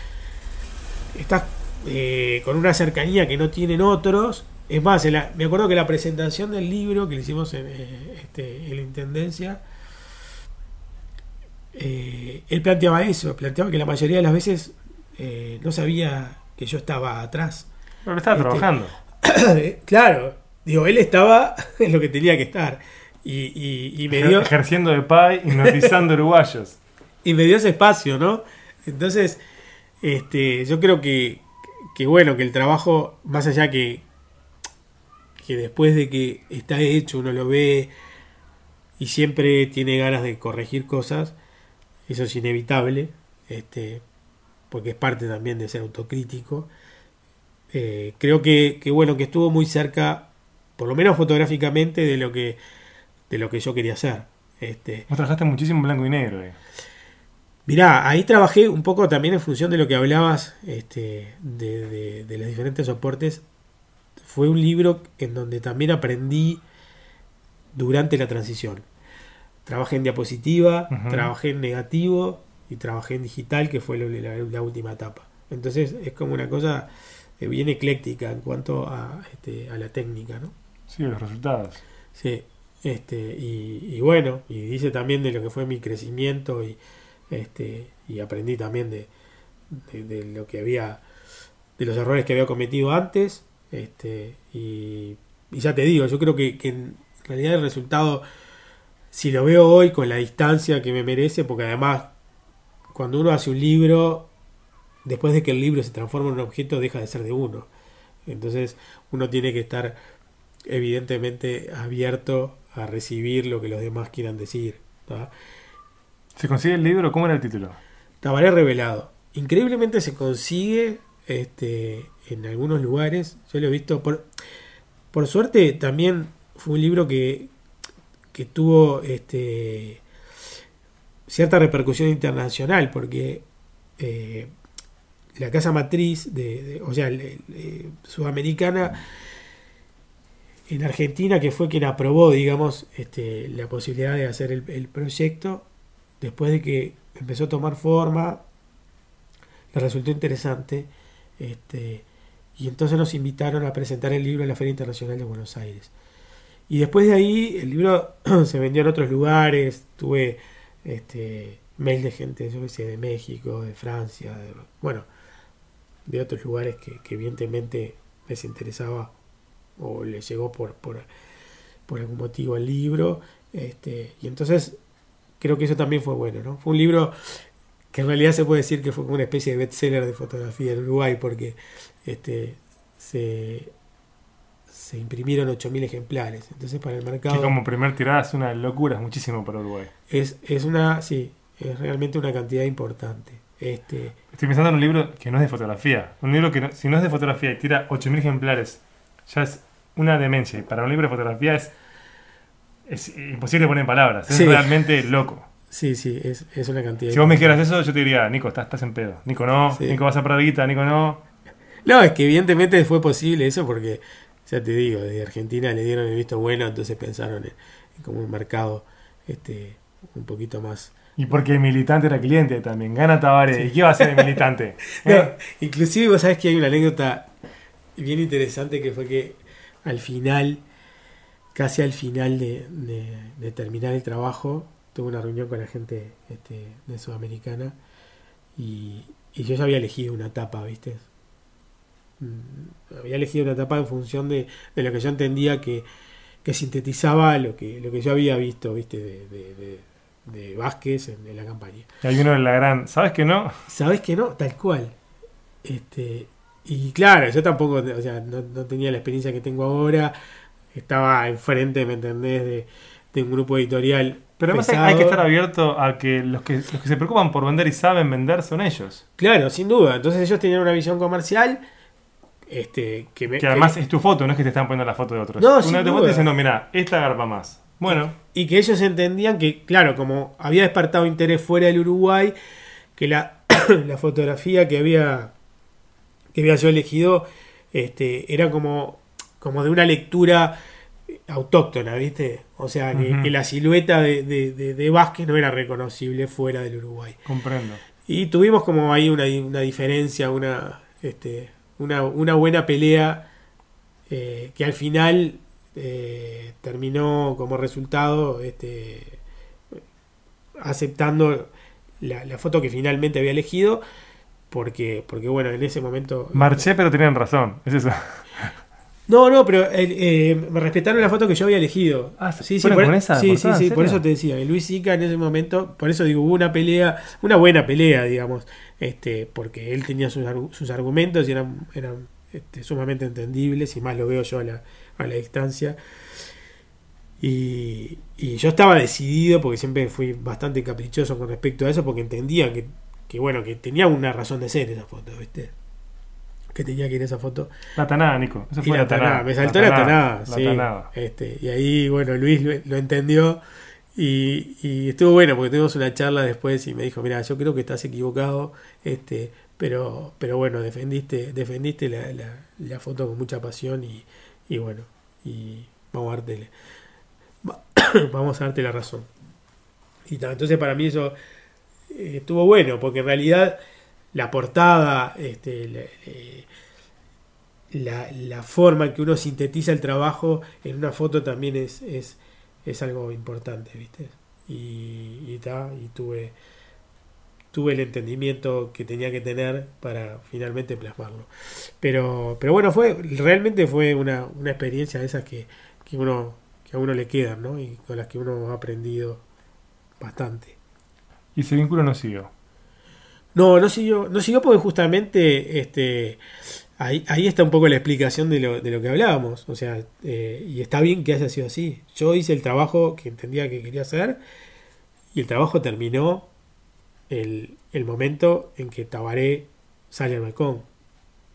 Estás eh, con una cercanía que no tienen otros. Es más, la- me acuerdo que la presentación del libro que le hicimos en, eh, este, en la intendencia. eh, él planteaba eso, planteaba que la mayoría de las veces eh, no sabía que yo estaba atrás. Pero lo estaba Este, trabajando. [coughs] claro, digo, él estaba [laughs] en lo que tenía que estar. Y, y- y me dio, Ejerciendo de pai, hipnotizando [laughs] uruguayos. y me dio ese espacio, ¿no? Entonces, este, yo creo que, que bueno, que el trabajo, más allá que, que después de que está hecho, uno lo ve y siempre tiene ganas de corregir cosas, eso es inevitable, este, porque es parte también de ser autocrítico. Eh, creo que, que bueno, que estuvo muy cerca, por lo menos fotográficamente, de lo que, de lo que yo quería hacer. Este, Vos trabajaste muchísimo en blanco y negro. eh. Mirá, ahí trabajé un poco también en función de lo que hablabas este, de, de- de los diferentes soportes. Fue un libro en donde también aprendí durante la transición. Trabajé en diapositiva, trabajé en negativo y trabajé en digital, que fue la, la última etapa. Entonces es como una cosa bien ecléctica en cuanto a, este, a la técnica, ¿no? Sí, los resultados. Sí, este, y, y bueno, y dice también de lo que fue mi crecimiento y este, y aprendí también de, de, de lo que había, de los errores que había cometido antes, este, y, y ya te digo, yo creo que, que en realidad el resultado, si lo veo hoy con la distancia que me merece, porque además cuando uno hace un libro, después de que el libro se transforma en un objeto, deja de ser de uno. Entonces uno tiene que estar evidentemente abierto a recibir lo que los demás quieran decir. ¿Se consigue el libro? ¿Cómo era el título? Tabaré revelado. Increíblemente se consigue este, en algunos lugares. Yo lo he visto. Por, por suerte también fue un libro que, que tuvo este, cierta repercusión internacional porque eh, la casa matriz, de, o sea, sudamericana, en Argentina, que fue quien aprobó, digamos, este, la posibilidad de hacer el, el proyecto, después de que empezó a tomar forma, le resultó interesante, este, y entonces nos invitaron a presentar el libro en la Feria Internacional de Buenos Aires. Y después de ahí el libro [clears throat] se vendió en otros lugares, tuve este, mail de gente, yo sé, de México, de Francia, bueno, de otros lugares que, evidentemente les interesaba o les llegó por, por, por algún motivo el libro. Este, y entonces creo que eso también fue bueno, ¿no? Fue un libro que en realidad se puede decir que fue como una especie de bestseller de fotografía en Uruguay porque este, se, se imprimieron 8.000 ejemplares. Entonces para el mercado Que como primer tirada es una locura, es muchísimo para Uruguay. es, es una, sí, es realmente una cantidad importante. Este, Estoy pensando en un libro que no es de fotografía. Un libro que no- si no es de fotografía y tira 8.000 ejemplares, ya es una demencia. Y para un libro de fotografía es, es imposible poner en palabras. Es Sí. realmente loco. Sí, sí, es, es una cantidad Si vos me dijeras eso, yo te diría, Nico, estás, estás en pedo. Nico, no. Sí. Nico, vas a guita. Nico, no. No, es que evidentemente fue posible eso porque, ya te digo, desde Argentina le dieron el visto bueno, entonces pensaron en, en como un mercado este, un poquito más... Y porque el militante era cliente también. Gana Tavares. ¿Y qué va a hacer el [laughs] militante? No, ¿Eh? inclusive vos sabés que hay una anécdota bien interesante que fue que al final, casi al final de, de- de terminar el trabajo, tuve una reunión con la gente este, de Sudamericana y, y yo ya había elegido una etapa, ¿viste? Mm, Había elegido una etapa en función de, de lo que yo entendía que, que sintetizaba lo que, lo que yo había visto, ¿viste? De, de, de- de Vázquez en- en la campaña. Hay uno de la gran. ¿Sabes que no? ¿Sabes que no? Tal cual. Este, y claro, yo tampoco, o sea, no, no tenía la experiencia que tengo ahora. Estaba enfrente, ¿me entendés? De, de un grupo editorial. Pero además hay- pesado. hay que estar abierto a que los, que los que se preocupan por vender y saben vender son ellos. Claro, sin duda. Entonces ellos tenían una visión comercial. Este, que, me- Que además que- es tu foto, no es que te están poniendo la foto de otros. No, Una de fotos diciendo, mira, esta garpa más. Bueno, y que ellos entendían que, claro, como había despertado interés fuera del Uruguay, que la, [coughs] la fotografía que había que había yo elegido este, era como, como de una lectura autóctona, ¿viste? O sea, que, la silueta de, de, de- de Vázquez no era reconocible fuera del Uruguay. comprendo. Y tuvimos como ahí una, una diferencia, una, este, una, una buena pelea eh, que al final eh, terminó como resultado este, aceptando la, la foto que finalmente había elegido porque, porque bueno, en ese momento... Marché, pero tenían razón. Es eso. [laughs] No, no, pero eh, eh, me respetaron la foto que yo había elegido. Ah, sí, sí, ¿fueron por, con esa sí, sí, portada, sí, por eso te decía, Luis Sica en ese momento, por eso digo, hubo una pelea, una buena pelea, digamos, este, porque él tenía sus, sus argumentos y eran, eran este, sumamente entendibles, y más lo veo yo a la, a la distancia. Y, y yo estaba decidido, porque siempre fui bastante caprichoso con respecto a eso, porque entendía que, que bueno, que tenía una razón de ser esa foto, ¿viste? Que tenía que ir esa foto. La tanada, Nico. Eso Y fue la la tanada. tanada, me saltó la tanada, La sí. tanada. Este, y ahí, bueno, Luis lo, lo entendió y, y estuvo bueno porque tuvimos una charla después y me dijo, mira, yo creo que estás equivocado, este, pero, pero bueno, defendiste, defendiste la, la, la foto con mucha pasión y, y bueno, y vamos a darte, va- [coughs] vamos a darte la razón. Y entonces para mí eso eh, estuvo bueno, porque en realidad la portada, este, la- la, la forma en que uno sintetiza el trabajo en una foto también es, es, es algo importante, ¿viste? Y, y, ta, y tuve, tuve el entendimiento que tenía que tener para finalmente plasmarlo. Pero, pero bueno, fue realmente fue una, una experiencia de esas que, que, uno, que a uno le quedan, ¿no? Y con las que uno ha aprendido bastante. Y ese vínculo no siguió. No, no siguió, no siguió porque justamente este, ahí, ahí está un poco la explicación de lo, de lo que hablábamos. O sea, eh, y está bien que haya sido así. Yo hice el trabajo que entendía que quería hacer y el trabajo terminó el, el momento en que Tabaré sale al balcón.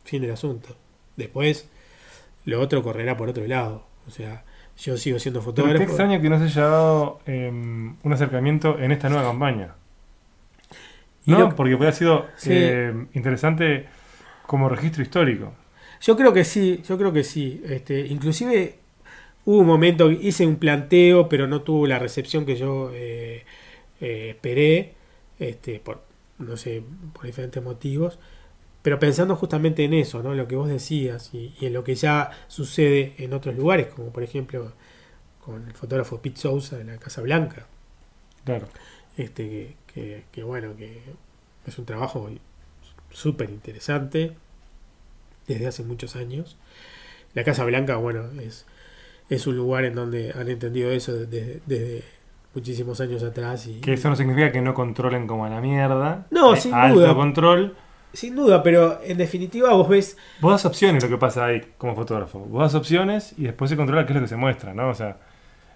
Fin del asunto. Después, lo otro correrá por otro lado. O sea, yo sigo siendo Pero qué fotógrafo. extraño que no se haya dado eh, un acercamiento en esta nueva campaña. Y No, lo- porque hubiera sido Sí. eh, interesante como registro histórico. Yo creo que sí, yo creo que sí. Este, inclusive hubo un momento, hice un planteo, pero no tuvo la recepción que yo eh, eh, esperé, este, por, no sé, por diferentes motivos. Pero pensando justamente en eso, ¿no? Lo que vos decías y, y en lo que ya sucede en otros lugares, como por ejemplo con el fotógrafo Pete Sousa de la Casa Blanca, Claro. este, que, que- que bueno, que es un trabajo súper interesante desde hace muchos años. La Casa Blanca, bueno, es, es un lugar en donde han entendido eso desde, desde muchísimos años atrás. Y, Que eso no significa que no controlen como a la mierda. No, Hay sin alto duda. control. Sin duda, pero en definitiva vos ves... Vos das opciones lo que pasa ahí como fotógrafo. Vos das opciones y después se controla qué es lo que se muestra, ¿no? O sea,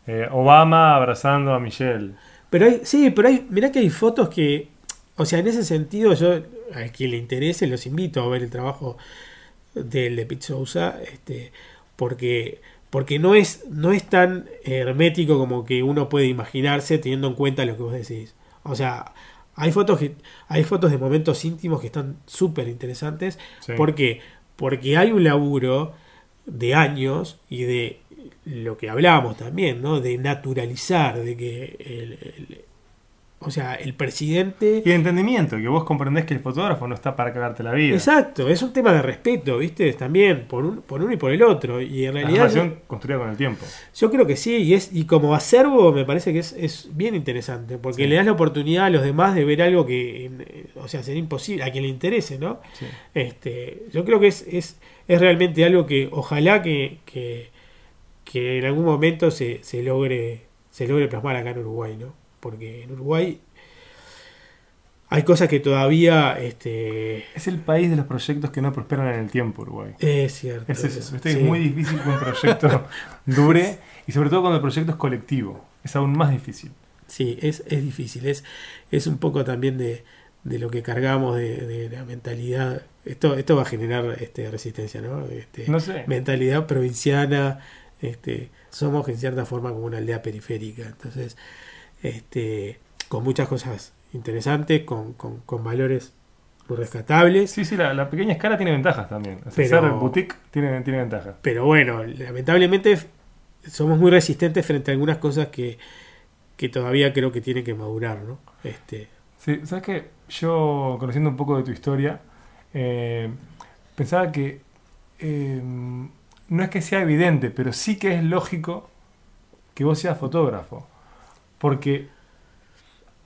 eh, Obama abrazando a Michelle. Pero hay, sí, pero hay, mirá que hay fotos que, o sea, en ese sentido yo, a quien le interese, los invito a ver el trabajo del de Pete Sousa, este, porque, porque no es, no es tan hermético como que uno puede imaginarse teniendo en cuenta lo que vos decís. O sea, hay fotos que, hay fotos de momentos íntimos que están súper interesantes. Sí. ¿Por qué? Porque hay un laburo de años y de lo que hablábamos también, ¿no? De naturalizar, de que el, el- o sea, el presidente Y de entendimiento, que vos comprendés que el fotógrafo no está para cagarte la vida. Exacto, es un tema de respeto, ¿viste? También por, un, por uno y por el otro. Y en La realidad yo, relación construida con el tiempo. yo creo que sí, y, es, y como acervo me parece que es, es bien interesante, porque Sí. le das la oportunidad a los demás de ver algo que, o sea, sería imposible, a quien le interese, ¿no? Sí. Este, yo creo que es, es, es realmente algo que ojalá que, que, que en algún momento se, se logre se logre plasmar acá en Uruguay, ¿no? Porque en Uruguay hay cosas que todavía este, Es el país de los proyectos que no prosperan en el tiempo, Uruguay. es cierto. Es eso. Sí. Es muy difícil que un proyecto [laughs] dure y sobre todo cuando el proyecto es colectivo. Es aún más difícil. Sí, es, es difícil. Es, es un poco también de, de lo que cargamos de, de la mentalidad. Esto, esto va a generar este, resistencia, ¿no? Este, No sé. mentalidad provinciana. Este, somos en cierta forma como una aldea periférica. Entonces, este, con muchas cosas interesantes, con, con, con valores rescatables. Sí, sí, la, la pequeña escala tiene ventajas también. O sea, Pero- Ser boutique tiene, tiene ventajas. Pero bueno, lamentablemente somos muy resistentes frente a algunas cosas que, que todavía creo que tienen que madurar, ¿no? Este, Sí, sabes que yo, conociendo un poco de tu historia, eh, pensaba que eh, no es que sea evidente, pero sí que es lógico que vos seas fotógrafo. Porque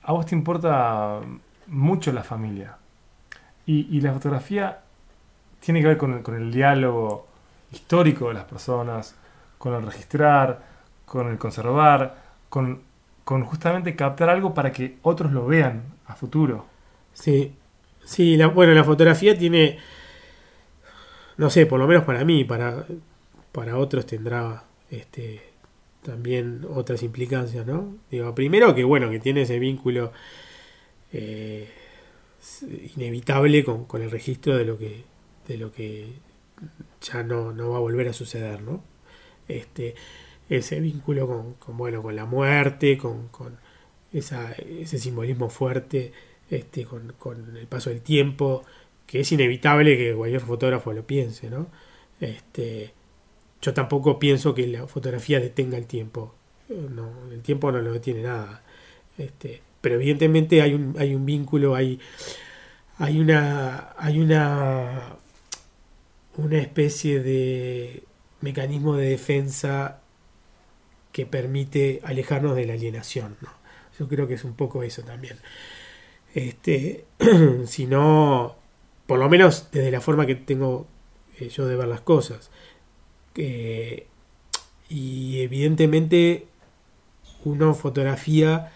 a vos te importa mucho la familia. Y, la fotografía tiene que ver con el, con el diálogo histórico de las personas, con el registrar, con el conservar, con, con justamente captar algo para que otros lo vean a futuro. Sí, sí, la, bueno, la fotografía tiene, no sé, por lo menos para mí, para, para otros tendrá este, también otras implicancias, ¿no? Digo, primero que bueno, que tiene ese vínculo eh, inevitable con, con el registro de lo que, de lo que ya no, no va a volver a suceder, ¿no? Este, ese vínculo con, con, bueno, con la muerte, con, con esa, ese simbolismo fuerte este, con, con el paso del tiempo, que es inevitable que cualquier fotógrafo lo piense, ¿no? Este, yo tampoco pienso que la fotografía detenga el tiempo. Eh, No, el tiempo no lo detiene nada. Este, pero evidentemente hay un, hay un vínculo, hay, hay una. hay una. una especie de mecanismo de defensa que permite alejarnos de la alienación, ¿no? Yo creo que es un poco eso también. Este, [clears throat] si no, por lo menos desde la forma que tengo eh, yo de ver las cosas. Eh, y evidentemente uno fotografía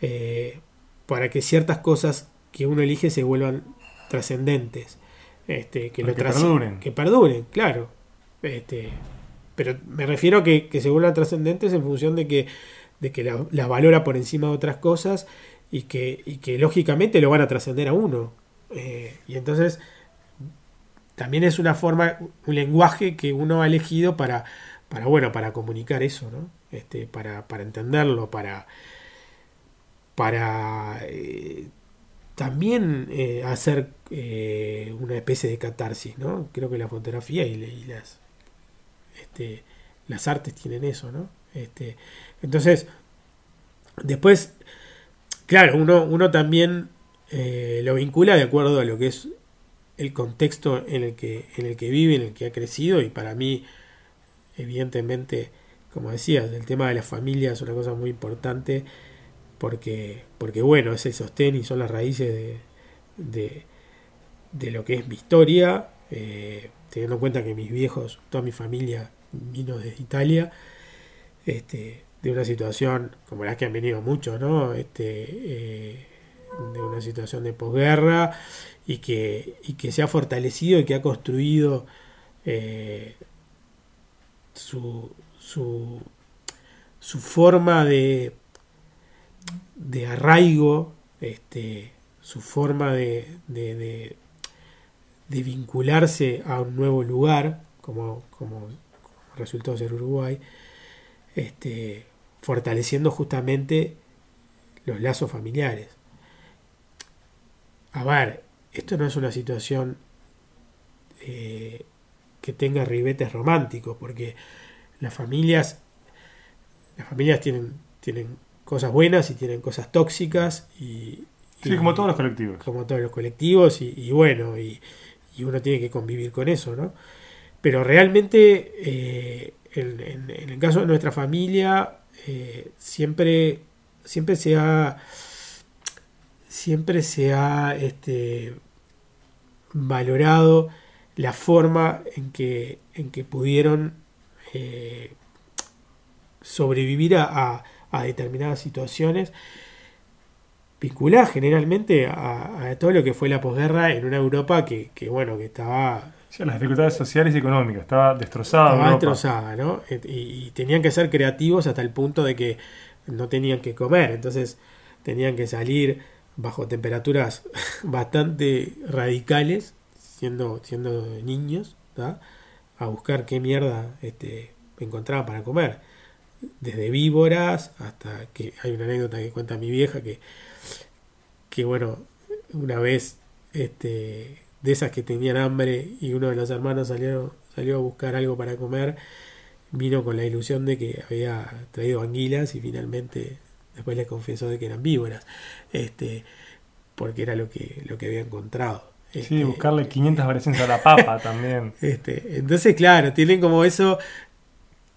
eh, para que ciertas cosas que uno elige se vuelvan trascendentes. Este, que, lo que perduren. Que perduren, claro. Este, pero me refiero a que, que se vuelvan trascendentes en función de que, de que la- las valora por encima de otras cosas y que, y que lógicamente lo van a trascender a uno. Eh, y entonces también es una forma, un lenguaje que uno ha elegido para, para bueno, para comunicar eso, ¿no? Este, para, para entenderlo, para, para eh, también eh, hacer eh, una especie de catarsis, ¿no? Creo que la fotografía y, y las este, las artes tienen eso, ¿no? Este, entonces, después, claro, uno, uno también lo vincula de acuerdo a lo que es el contexto en el que, en el que vive, en el que ha crecido, y para mí, evidentemente, como decías, el tema de la familia es una cosa muy importante porque, porque bueno, es el sostén y son las raíces de, de, lo que es mi historia, eh, teniendo en cuenta que mis viejos, toda mi familia vino desde Italia, este, de una situación como la que han venido muchos, ¿no? Este, eh, de una situación de posguerra y que, y que se ha fortalecido y que ha construido eh, su, su, forma de, de arraigo, este, su forma de, de, de, de vincularse a un nuevo lugar, como, como resultó ser Uruguay, este, fortaleciendo justamente los lazos familiares. A ver, esto no es una situación eh, que tenga ribetes románticos, porque las familias, las familias tienen, tienen cosas buenas y tienen cosas tóxicas y, Sí, y- como todos los colectivos. como todos los colectivos y, y bueno, y, y uno tiene que convivir con eso, ¿no? Pero realmente, eh, en, en- en el caso de nuestra familia, eh, siempre, siempre se ha, siempre se ha este, valorado la forma en que, en que pudieron eh, sobrevivir a, a- a determinadas situaciones vinculada generalmente a, a todo lo que fue la posguerra en una Europa que, que, bueno, que estaba Sí, las dificultades sociales y económicas, estaba destrozada. estaba Europa. destrozada, ¿no? Y tenían que ser creativos hasta el punto de que no tenían que comer, entonces tenían que salir bajo temperaturas [laughs] bastante radicales, siendo, siendo niños, a buscar qué mierda este, encontraban para comer. Desde víboras hasta que hay una anécdota que cuenta mi vieja que, que bueno, una vez este, de esas que tenían hambre y uno de los hermanos salió, salió a buscar algo para comer, vino con la ilusión de que había traído anguilas y finalmente después le confesó de que eran víboras, este, porque era lo que, lo que había encontrado. Sí, Este, buscarle 500 [laughs] variaciones a la papa también. este, entonces, claro, tienen como eso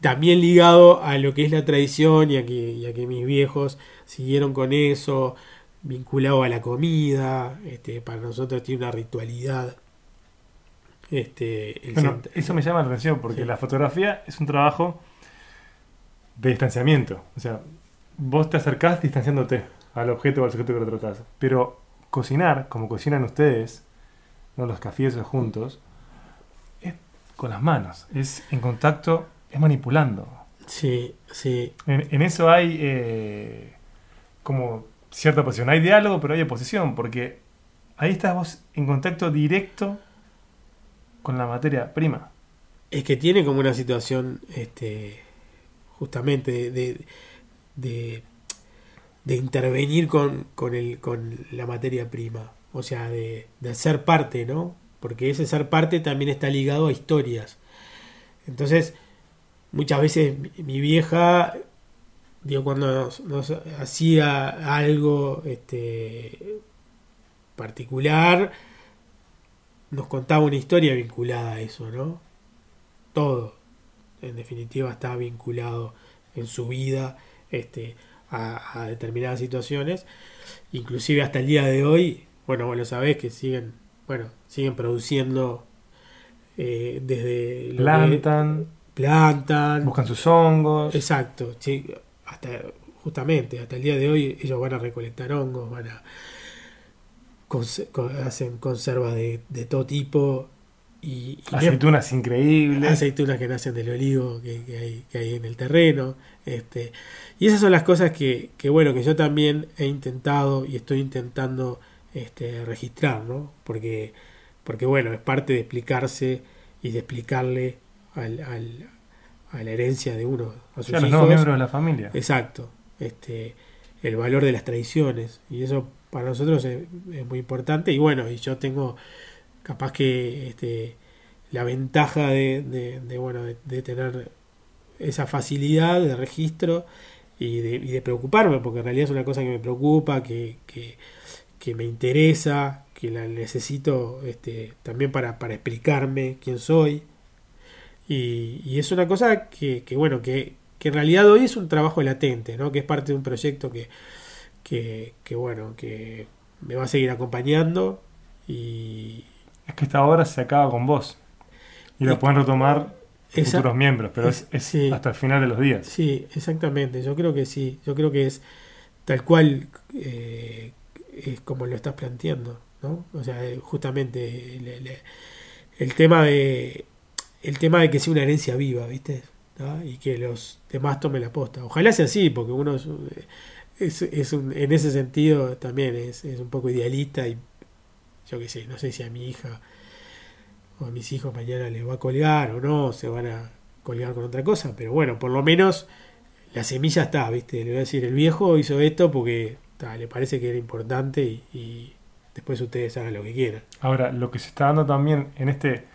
también ligado a lo que es la tradición y a que, y a que mis viejos siguieron con eso, vinculado a la comida, este, para nosotros tiene una ritualidad. Este, el Bueno, eso me llama la atención porque Sí. la fotografía es un trabajo de distanciamiento. O sea, vos te acercás distanciándote al objeto o al sujeto que lo tratás. Pero cocinar, como cocinan ustedes, ¿no? los cafés juntos, es con las manos, es en contacto, es manipulando. Sí, sí, En, en eso hay eh, como cierta posición. Hay diálogo, pero hay oposición, porque ahí estás vos en contacto directo con la materia prima. es que tiene como una situación, este, justamente de, de, de intervenir con, con, el, con la materia prima, o sea, de, de ser parte, ¿no? Porque ese ser parte también está ligado a historias. Entonces, muchas veces mi, vieja, cuando nos, hacía algo este, particular, nos contaba una historia vinculada a eso, ¿no? Todo, en definitiva, está vinculado en su vida este, a, a determinadas situaciones, inclusive hasta el día de hoy, bueno, vos lo sabés que siguen, bueno, siguen produciendo eh, desde que- Plantan, plantan, buscan sus hongos. Exacto, sí, hasta justamente hasta el día de hoy ellos van a recolectar hongos, van a con- hacen conservas de, de todo tipo y, y aceitunas increíbles. aceitunas que nacen del olivo que, que hay, que hay en el terreno. Este, y esas son las cosas que, que, bueno, que yo también he intentado y estoy intentando este, registrar, ¿no? Porque, porque, bueno, es parte de explicarse y de explicarle al, al- a la herencia de uno, a sus Sí, a los hijos. miembros de la familia. Exacto. Este, el valor de las tradiciones. Y eso para nosotros es, es muy importante. Y bueno, y yo tengo capaz que este, la ventaja de, de- de, bueno, de, de tener esa facilidad de registro y de, y de preocuparme, porque en realidad es una cosa que me preocupa, que, que, que me interesa, que la necesito este, también para, para explicarme quién soy. Y, y es una cosa que, que, bueno, que, en realidad hoy es un trabajo latente, ¿no? Que es parte de un proyecto que, que, bueno, que me va a seguir acompañando y Es que esta obra se acaba con vos. Y la pueden retomar esa- futuros miembros, pero es, es Sí. hasta el final de los días. Sí, exactamente. Yo creo que sí. Yo creo que es tal cual eh, es como lo estás planteando, ¿no? O sea, eh, justamente el, el- el tema de el tema de que sea una herencia viva, ¿viste? Y que los demás tomen la posta. Ojalá sea así, porque uno es, es, es un- en ese sentido también es, es un poco idealista y yo qué sé, no sé si a mi hija o a mis hijos mañana les va a colgar o no, se van a colgar con otra cosa, pero bueno, por lo menos la semilla está, ¿viste? Le voy a decir, el viejo hizo esto porque le parece que era importante y, después ustedes hagan lo que quieran. Ahora, lo que se está dando también en este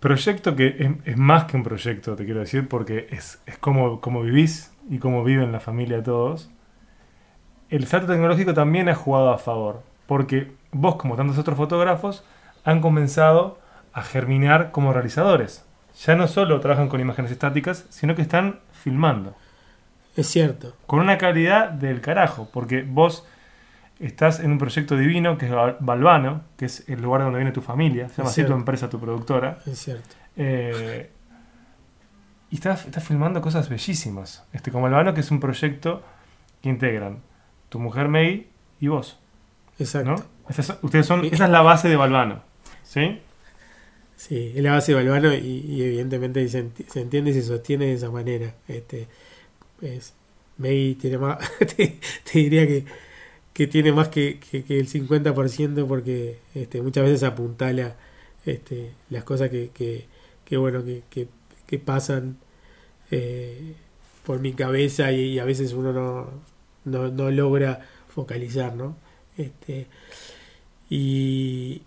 proyecto, que es, más que un proyecto, te quiero decir, porque es, es como, como vivís y cómo viven la familia todos, el salto tecnológico también ha jugado a favor, porque vos, como tantos otros fotógrafos, han comenzado a germinar como realizadores. Ya no solo trabajan con imágenes estáticas, sino que están filmando. Es cierto, Con una calidad del carajo, porque vos estás en un proyecto divino que es Valvano, que es el lugar donde viene tu familia, se llama así tu empresa, tu productora, es cierto. eh, y estás, estás filmando cosas bellísimas. Este, como Albano, que es un proyecto que integran tu mujer May y vos. Exacto. ¿no? Esa es, ustedes son, esa es la base de Balbano. ¿Sí? Sí, es la base de y, evidentemente se, enti- se entiende y se sostiene de esa manera. Este, es, Maggie tiene más, [laughs] te, diría que, que tiene más que, que- que el 50% porque este, muchas veces apuntala este, las cosas que, que, bueno, que pasan eh, por mi cabeza y, y a veces uno no, no, no logra focalizar, ¿no? Este, y,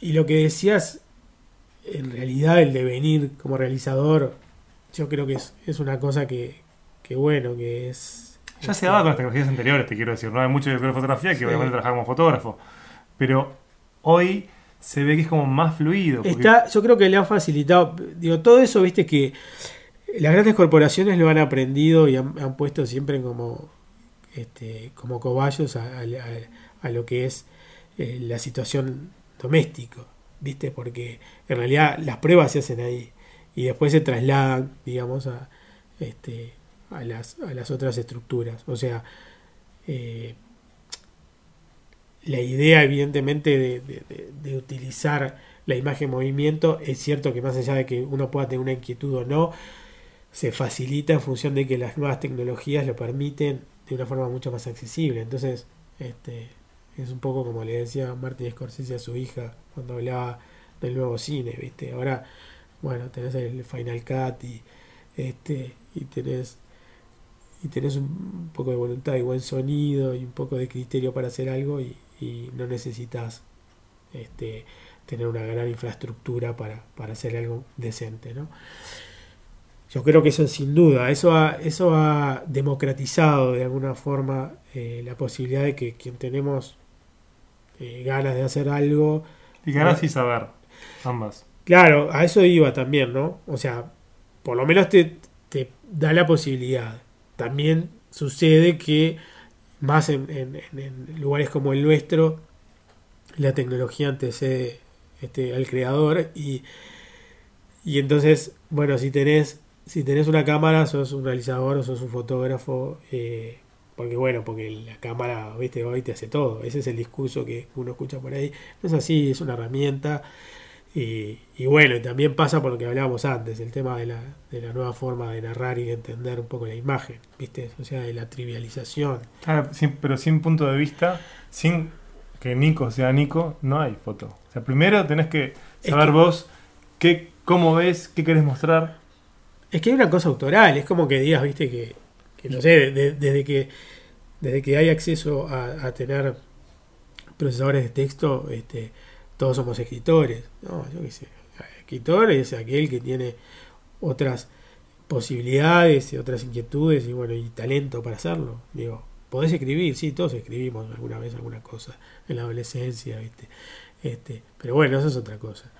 y lo que decías, en realidad el devenir como realizador, yo creo que es, es una cosa que, que bueno, que es... Ya se daba con las tecnologías anteriores, te quiero decir. No hay mucho de fotografía, que Sí. obviamente trabajaba como fotógrafo. Pero hoy se ve que es como más fluido. porque- Está, yo creo que le han facilitado, digo, todo eso, viste que las grandes corporaciones lo han aprendido y han, han puesto siempre como, este, como cobayos a, a- a- a lo que es eh, la situación doméstico, viste, porque en realidad las pruebas se hacen ahí y después se trasladan, digamos, a, este, las, otras estructuras. O sea, eh, la idea evidentemente de, de- de- de utilizar la imagen en movimiento es cierto que más allá de que uno pueda tener una inquietud o no, se facilita en función de que las nuevas tecnologías lo permiten de una forma mucho más accesible. Entonces, este, es un poco como le decía Martin Scorsese a su hija cuando hablaba del nuevo cine, ¿viste? Ahora, bueno, tenés el Final Cut y, este, y tenés y tenés un poco de voluntad y buen sonido y un poco de criterio para hacer algo y, no necesitas este, tener una gran infraestructura para, para hacer algo decente, ¿no? Yo creo que eso sin duda, eso ha, eso ha democratizado de alguna forma eh, la posibilidad de que quien tenemos eh, ganas de hacer algo, Y ganas y saber. Ambas. claro, a eso iba también, ¿no? O sea, por lo menos te, te da la posibilidad. También sucede que más en, en- en- en lugares como el nuestro, la tecnología antecede este, al creador y, y entonces, bueno, si tenés, si tenés una cámara, sos un realizador o sos un fotógrafo, eh, porque bueno, porque la cámara, viste, hoy te hace todo. Ese es el discurso que uno escucha por ahí. No es así, es una herramienta. Y, y bueno, y también pasa por lo que hablábamos antes, el tema de la, de la nueva forma de narrar y de entender un poco la imagen, ¿viste? O sea, de la trivialización. Ah, sin- pero sin punto de vista, sin que Nico sea Nico, no hay foto. O sea, primero tenés que Es saber que- vos qué, cómo ves, qué querés mostrar. Es que hay una cosa autoral, es como que digas, ¿viste? Que, que no sé, de- de- desde que desde que hay acceso a, a tener procesadores de texto, este, todos somos escritores. No, yo qué sé. Escritor es aquel que tiene otras posibilidades y otras inquietudes y bueno, y talento para hacerlo. Digo, podés escribir, sí, todos escribimos alguna vez alguna cosa en la adolescencia, ¿viste? Este, pero bueno, eso es otra cosa.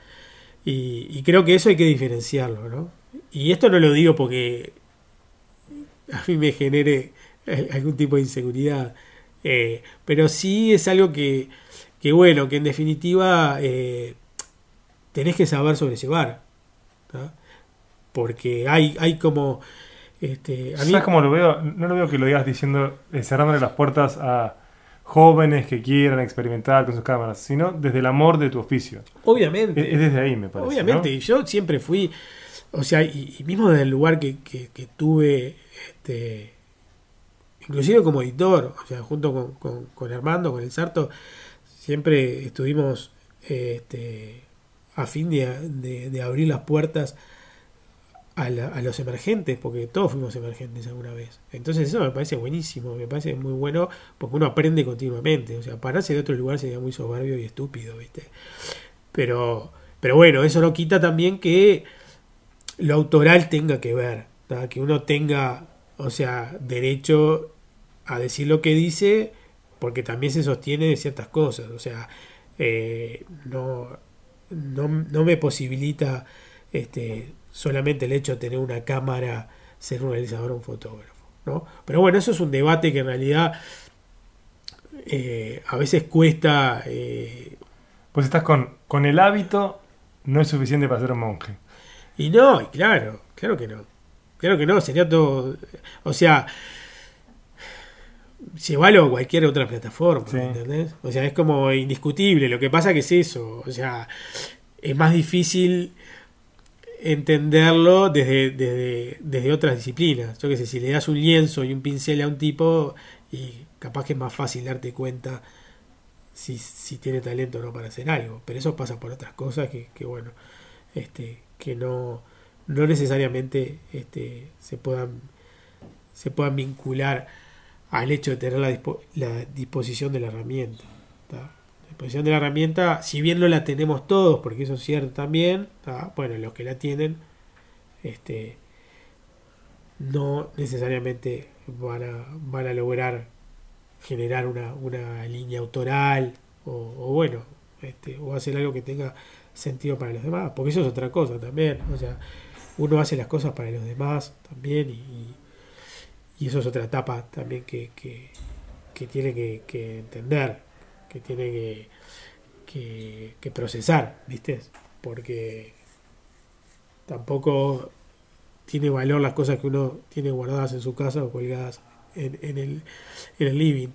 Y, y creo que eso hay que diferenciarlo, ¿no? Y esto no lo digo porque a mí me genere al- algún tipo de inseguridad, eh, pero sí es algo que, que bueno, que en definitiva eh, tenés que saber sobrellevar, ¿tá? porque hay, hay como... Este, a mí, ¿Sabes cómo lo veo? No lo veo que lo digas diciendo, eh, cerrándole las puertas a jóvenes que quieran experimentar con sus cámaras, sino desde el amor de tu oficio. obviamente, Es, es desde ahí, me parece. Obviamente, ¿no? y yo siempre fui, o sea, y, mismo desde el lugar que, que- que tuve, este, inclusive como editor, o sea, junto con, con- con Armando, con el Sarto, siempre estuvimos este, a fin de, de- de abrir las puertas a, la- a los emergentes, porque todos fuimos emergentes alguna vez. Entonces eso me parece buenísimo, me parece muy bueno, porque uno aprende continuamente, o sea, pararse de otro lugar sería muy soberbio y estúpido, ¿viste? Pero, pero bueno, eso no quita también que lo autoral tenga que ver, que uno tenga, o sea, derecho a decir lo que dice, porque también se sostiene de ciertas cosas, o sea, eh, no, no, no me posibilita este, solamente el hecho de tener una cámara, ser un realizador o un fotógrafo, ¿no? Pero bueno, eso es un debate que en realidad eh, a veces cuesta eh, Pues estás con, con el hábito, no es suficiente para ser un monje. Y no, y claro, claro que no. Claro que no, sería todo. O sea, llévalo a cualquier otra plataforma, Sí. ¿entendés? O sea, es como indiscutible. Lo que pasa que es eso. O sea, es más difícil entenderlo desde, desde, desde otras disciplinas. Yo qué sé, si le das un lienzo y un pincel a un tipo, y capaz que es más fácil darte cuenta si, si tiene talento o no para hacer algo. Pero eso pasa por otras cosas que, que bueno, este, que no, no necesariamente este, se puedan se puedan vincular al hecho de tener la, dispo- la disposición de la herramienta. La disposición de la herramienta, si bien no la tenemos todos, porque eso es cierto también, bueno, los que la tienen, este, no necesariamente van a, van a lograr generar una, una línea autoral o, o bueno, este, o hacer algo que tenga sentido para los demás, porque eso es otra cosa también, o sea, uno hace las cosas para los demás también y, y eso es otra etapa también que, que, que tiene que, que entender, que tiene que, que, procesar, ¿viste? Porque tampoco tiene valor las cosas que uno tiene guardadas en su casa o colgadas en, en el, en el living.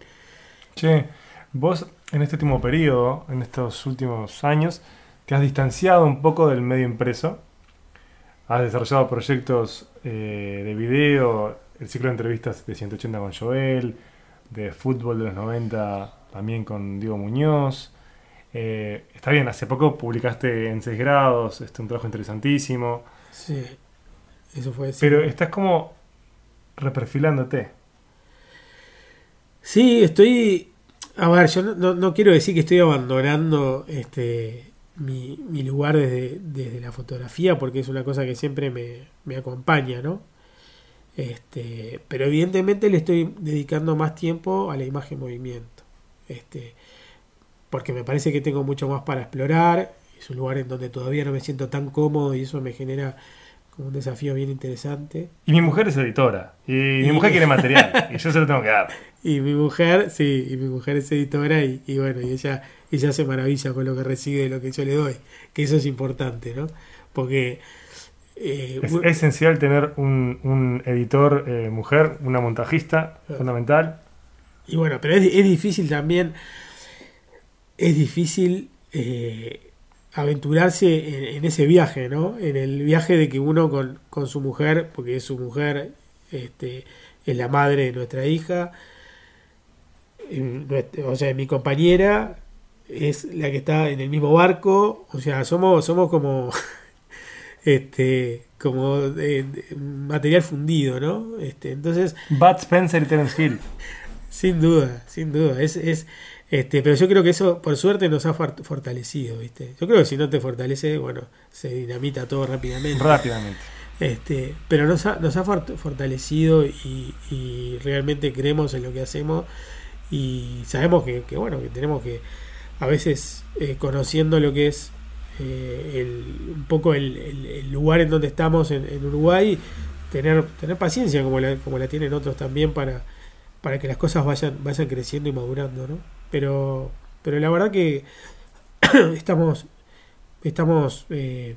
Che, vos en este último periodo, en estos últimos años, te has distanciado un poco del medio impreso. Has desarrollado proyectos eh, de video, el ciclo de entrevistas de 180 con Joel, de fútbol de los 90 también con Diego Muñoz. Eh, está bien, hace poco publicaste en 6 grados, este, un trabajo interesantísimo, Sí, eso fue así. pero estás como reperfilándote. Sí, estoy. A ver, yo no, no- no quiero decir que estoy abandonando este mi, mi lugar desde, desde la fotografía, porque es una cosa que siempre me, me acompaña, ¿no? Este, pero evidentemente le estoy dedicando más tiempo a la imagen movimiento. Este, porque me parece que tengo mucho más para explorar. Es un lugar en donde todavía no me siento tan cómodo y eso me genera como un desafío bien interesante. Y mi mujer es editora, y mi mujer quiere material, [laughs] y yo se lo tengo que dar. Y mi mujer, sí, y mi mujer es editora y, y bueno, y ella, ella se maravilla con lo que recibe de lo que yo le doy, que eso es importante, ¿no? Porque eh, Es esencial tener un, un editor eh, mujer, una montajista, Claro. fundamental. y bueno, pero es, es difícil también, es difícil eh, aventurarse en, en ese viaje, ¿no? En el viaje de que uno con, con su mujer, porque es su mujer, este, es la madre de nuestra hija, o sea, mi compañera es la que está en el mismo barco, o sea, somos, somos como, [laughs] este, como material fundido, ¿no? Este, entonces, Bud Spencer y Terence Hill. [laughs] sin duda, sin duda, es, es, este, pero yo creo que eso, por suerte, nos ha for- fortalecido, ¿viste? Yo creo que si no te fortalece, bueno, se dinamita todo rápidamente. Rápidamente. Este, pero nos ha, nos ha fort- fortalecido y, y realmente creemos en lo que hacemos y sabemos que, que, bueno que tenemos que a veces eh, conociendo lo que es eh, el, un poco el, el- el lugar en donde estamos en, en Uruguay tener tener paciencia como la, como la tienen otros también para para que las cosas vayan vayan creciendo y madurando ¿no? pero pero la verdad que [clears throat] estamos estamos eh,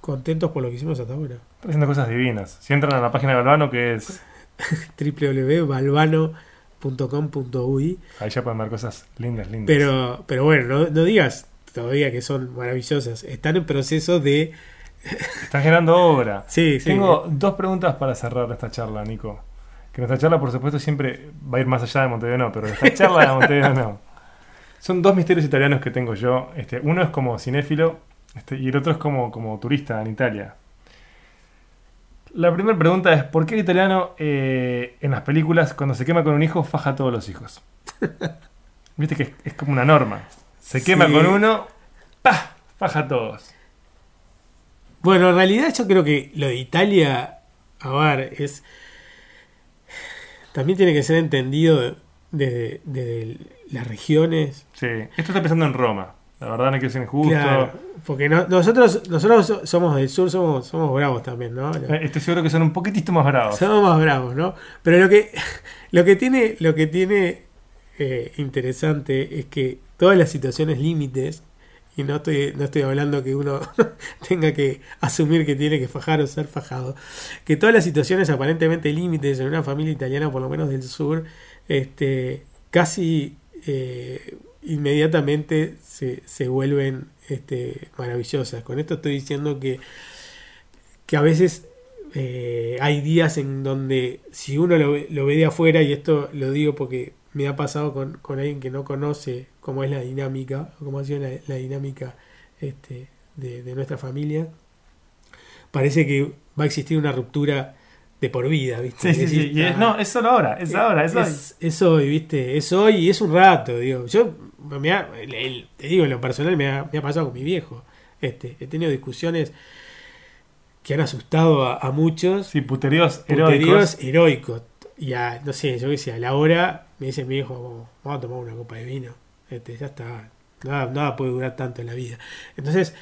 contentos por lo que hicimos hasta ahora Están haciendo cosas divinas. Si entran a la página de Galvano, que es. [laughs] Ahí ya pueden ver cosas lindas, lindas. pero pero bueno no, no digas todavía que son maravillosas están en proceso de [laughs] Están generando obra. sí sí Tengo dos preguntas para cerrar esta charla, Nico. Que nuestra charla, por supuesto, siempre va a ir más allá de Montevideo, no, pero esta charla de Montevideo no. Son dos misterios italianos que tengo yo. Este, uno es como cinéfilo este, y el otro es como, como turista en Italia. La primera pregunta es: ¿por qué el italiano eh, en las películas, cuando se quema con un hijo, faja a todos los hijos? [laughs] Viste que es, es como una norma. Se quema Sí. con uno, ¡pah! faja a todos. bueno en realidad yo creo que lo de Italia a ver es también tiene que ser entendido desde, desde las regiones Sí, esto está pensando en Roma. La verdad no quiero ser injusto. Claro, porque no- nosotros nosotros so- somos del sur somos somos bravos también no Eh, Estoy seguro que son un poquitito más bravos. Somos más bravos, ¿no? Pero lo que, [laughs] lo que tiene, lo que tiene eh, interesante es que todas las situaciones límites, y no estoy, no estoy hablando que uno [laughs] tenga que asumir que tiene que fajar o ser fajado, que todas las situaciones aparentemente límites en una familia italiana, por lo menos del sur, este, casi eh, inmediatamente se, se vuelven este, maravillosas. Con esto estoy diciendo que, que a veces eh, hay días en donde si uno lo, ve- lo ve de afuera, y esto lo digo porque me ha pasado con, con alguien que no conoce cómo es la dinámica, o cómo ha sido la, la dinámica este, de, de nuestra familia, parece que va a existir una ruptura de por vida, ¿viste? Sí, sí, "Ah, no, es solo ahora, es ahora, es hoy. es hoy, ¿viste? Es hoy y es un rato, digo. Yo, el- el- te digo, en lo personal me ha, me ha pasado con mi viejo. Este, he tenido discusiones que han asustado a, a muchos. Sí, puteríos puteríos heroicos. heroicos. Y a, no sé, yo qué sé, a la hora me dice mi viejo, vamos, vamos a tomar una copa de vino. Este, ya está. Nada, nada puede durar tanto en la vida. Entonces,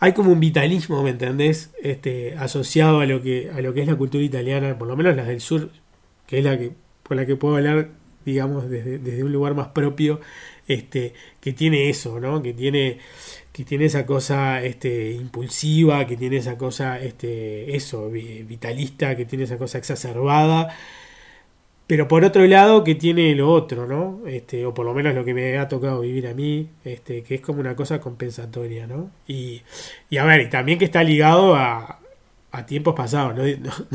hay como un vitalismo, ¿me entendés? Este, asociado a lo que, a lo que es la cultura italiana, por lo menos la del sur, que es la que, por la que puedo hablar, digamos, desde, desde un lugar más propio, este, que tiene eso, ¿no? Que tiene, que tiene esa cosa este, impulsiva, que tiene esa cosa, este, eso, vi- vitalista, que tiene esa cosa exacerbada. Pero por otro lado, que tiene lo otro, ¿no? Este, o por lo menos lo que me ha tocado vivir a mí, este, que es como una cosa compensatoria, ¿no? Y, y a ver, y también que está ligado a, a tiempos pasados, ¿no? [laughs]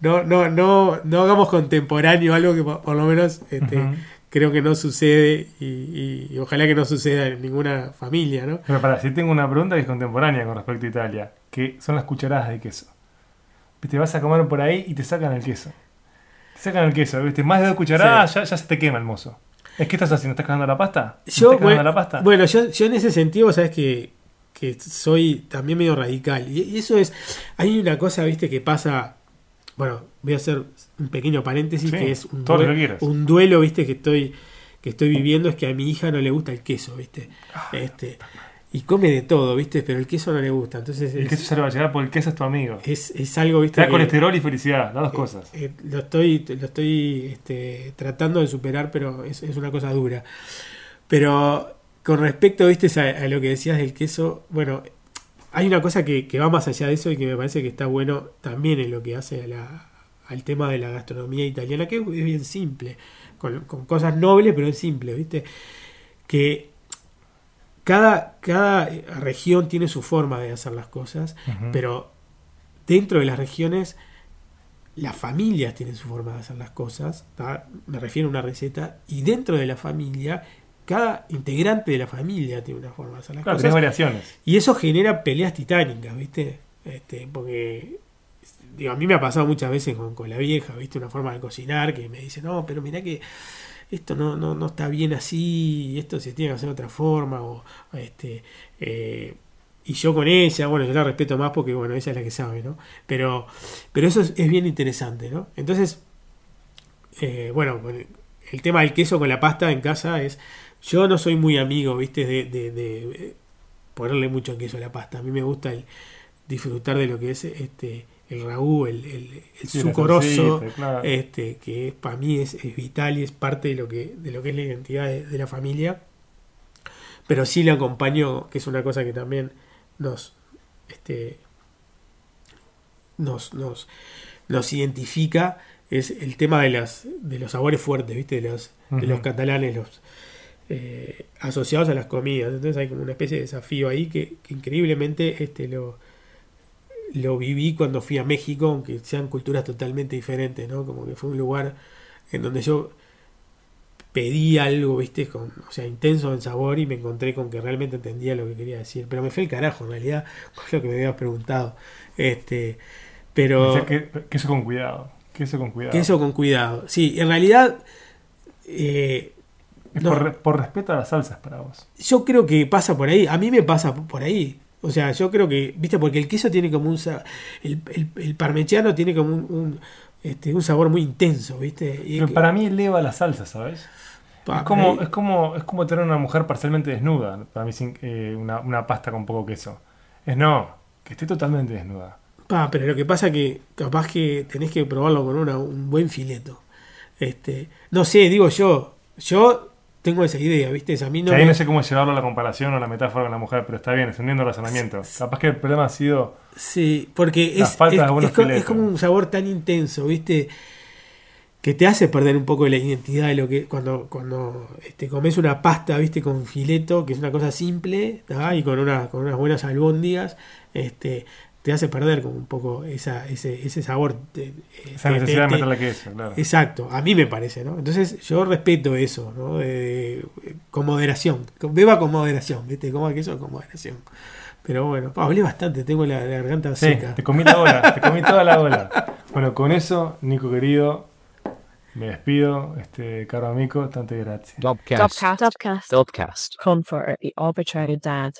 No, no, no, no, hagamos contemporáneo algo que por, lo menos este. Creo que no sucede y, y- y ojalá que no suceda en ninguna familia, ¿no? Pero para, sí tengo una pregunta que es contemporánea con respecto a Italia, que son las cucharadas de queso. Te vas a comer por ahí y te sacan el queso. Te sacan el queso, ¿viste? Más de dos cucharadas ya, ya se te quema el mozo. ¿Es que estás haciendo? ¿Estás cagando la pasta? ¿Me Yo, ¿Estás bueno, la pasta? bueno, yo, yo en ese sentido, sabes que, que soy también medio radical. Y, y eso es, hay una cosa, viste, que pasa, bueno, voy a hacer un pequeño paréntesis, Sí, que es un, todo lo due- que un duelo, viste, que estoy, que estoy viviendo, es que a mi hija no le gusta el queso, viste. Ah, este, y come de todo, viste, pero el queso no le gusta. Entonces el es, queso se le va a llegar porque el queso es tu amigo. es, es algo, Te viste. da que- colesterol y felicidad, las dos cosas. eh, lo estoy, lo estoy este, tratando de superar, pero es, es una cosa dura. Pero con respecto, viste, a, a lo que decías del queso, bueno, hay una cosa que, que va más allá de eso y que me parece que está bueno también en lo que hace a la- al tema de la gastronomía italiana, que es bien simple, con, con cosas nobles, pero es simple, viste, que cada, cada región tiene su forma de hacer las cosas, pero dentro de las regiones las familias tienen su forma de hacer las cosas, ¿tá? me refiero a una receta, y dentro de la familia, cada integrante de la familia tiene una forma de hacer las Claro, cosas, variaciones. y eso genera peleas titánicas, ¿viste? Este, porque digo, a mí me ha pasado muchas veces con, con la vieja, ¿viste? Una forma de cocinar que me dice, no, pero mirá que esto no, no, no está bien así, esto se tiene que hacer de otra forma, o este, eh, y yo con ella, bueno, yo la respeto más porque, bueno, ella es la que sabe, ¿no? Pero, pero eso es, es bien interesante, ¿no? Entonces, eh, bueno, el tema del queso con la pasta en casa es, yo no soy muy amigo, ¿viste? De, de- de, eh, ponerle mucho queso a la pasta. A mí me gusta el disfrutar de lo que es este el ragú, el, el, sucoroso, claro. este, que para mí es, es vital y es parte de lo que, de lo que es la identidad de, de la familia. Pero sí le acompaño, que es una cosa que también nos, este, nos, nos, nos identifica, es el tema de las, de los sabores fuertes, ¿viste? De los, de los catalanes, los eh, asociados a las comidas. Entonces hay como una especie de desafío ahí que, que increíblemente este lo, lo viví cuando fui a México, aunque sean culturas totalmente diferentes, ¿no? Como que fue un lugar en donde yo pedí algo, viste, con, o sea, intenso en sabor y me encontré con que realmente entendía lo que quería decir. Pero me fue el carajo, en realidad, [laughs] fue lo que me habías preguntado. Este, pero O sea, que, queso con cuidado. Queso con cuidado. que eso con cuidado. Sí, en realidad, eh, Es no. por, por respeto a las salsas para vos. yo creo que pasa por ahí. A mí me pasa por ahí. O sea, yo creo que, viste, porque el queso tiene como un. El, el, el tiene como un, un, este, un sabor muy intenso, viste. Y Pero que- para mí eleva la salsa, ¿sabes? pa, es, como, ahí- es, como, es como tener una mujer parcialmente desnuda. Para mí, sin, eh, una, una pasta con poco queso. Es no, que esté totalmente desnuda. Pa, pero lo que pasa que capaz que tenés que probarlo con una- un buen fileto. Este, no sé, digo yo, yo tengo esa idea, ¿viste? A mí no que ahí me- no sé cómo llevarlo a la comparación o a la metáfora con la mujer, pero está bien, es uniendo el razonamiento. Capaz que el problema ha sido. Sí, porque es, es, de es co- es como un sabor tan intenso, ¿viste? que te hace perder un poco la identidad de lo que cuando cuando este, comes una pasta viste con fileto que es una cosa simple ¿tá? y con una con unas buenas albóndigas este te hace perder como un poco esa, ese, ese sabor te- Esa te- necesidad de te- meterle queso, claro. exacto a mí me parece no entonces yo respeto eso no De- de- con moderación beba con moderación viste coma queso con moderación pero bueno pa, hablé bastante tengo la, la garganta Sí, seca te comí la bola, te comí toda la bola. Bueno, con eso, Nico querido, me despido. Este, caro amigo, tante. Dubcast. Dubcast. Con for the arbitrary dad.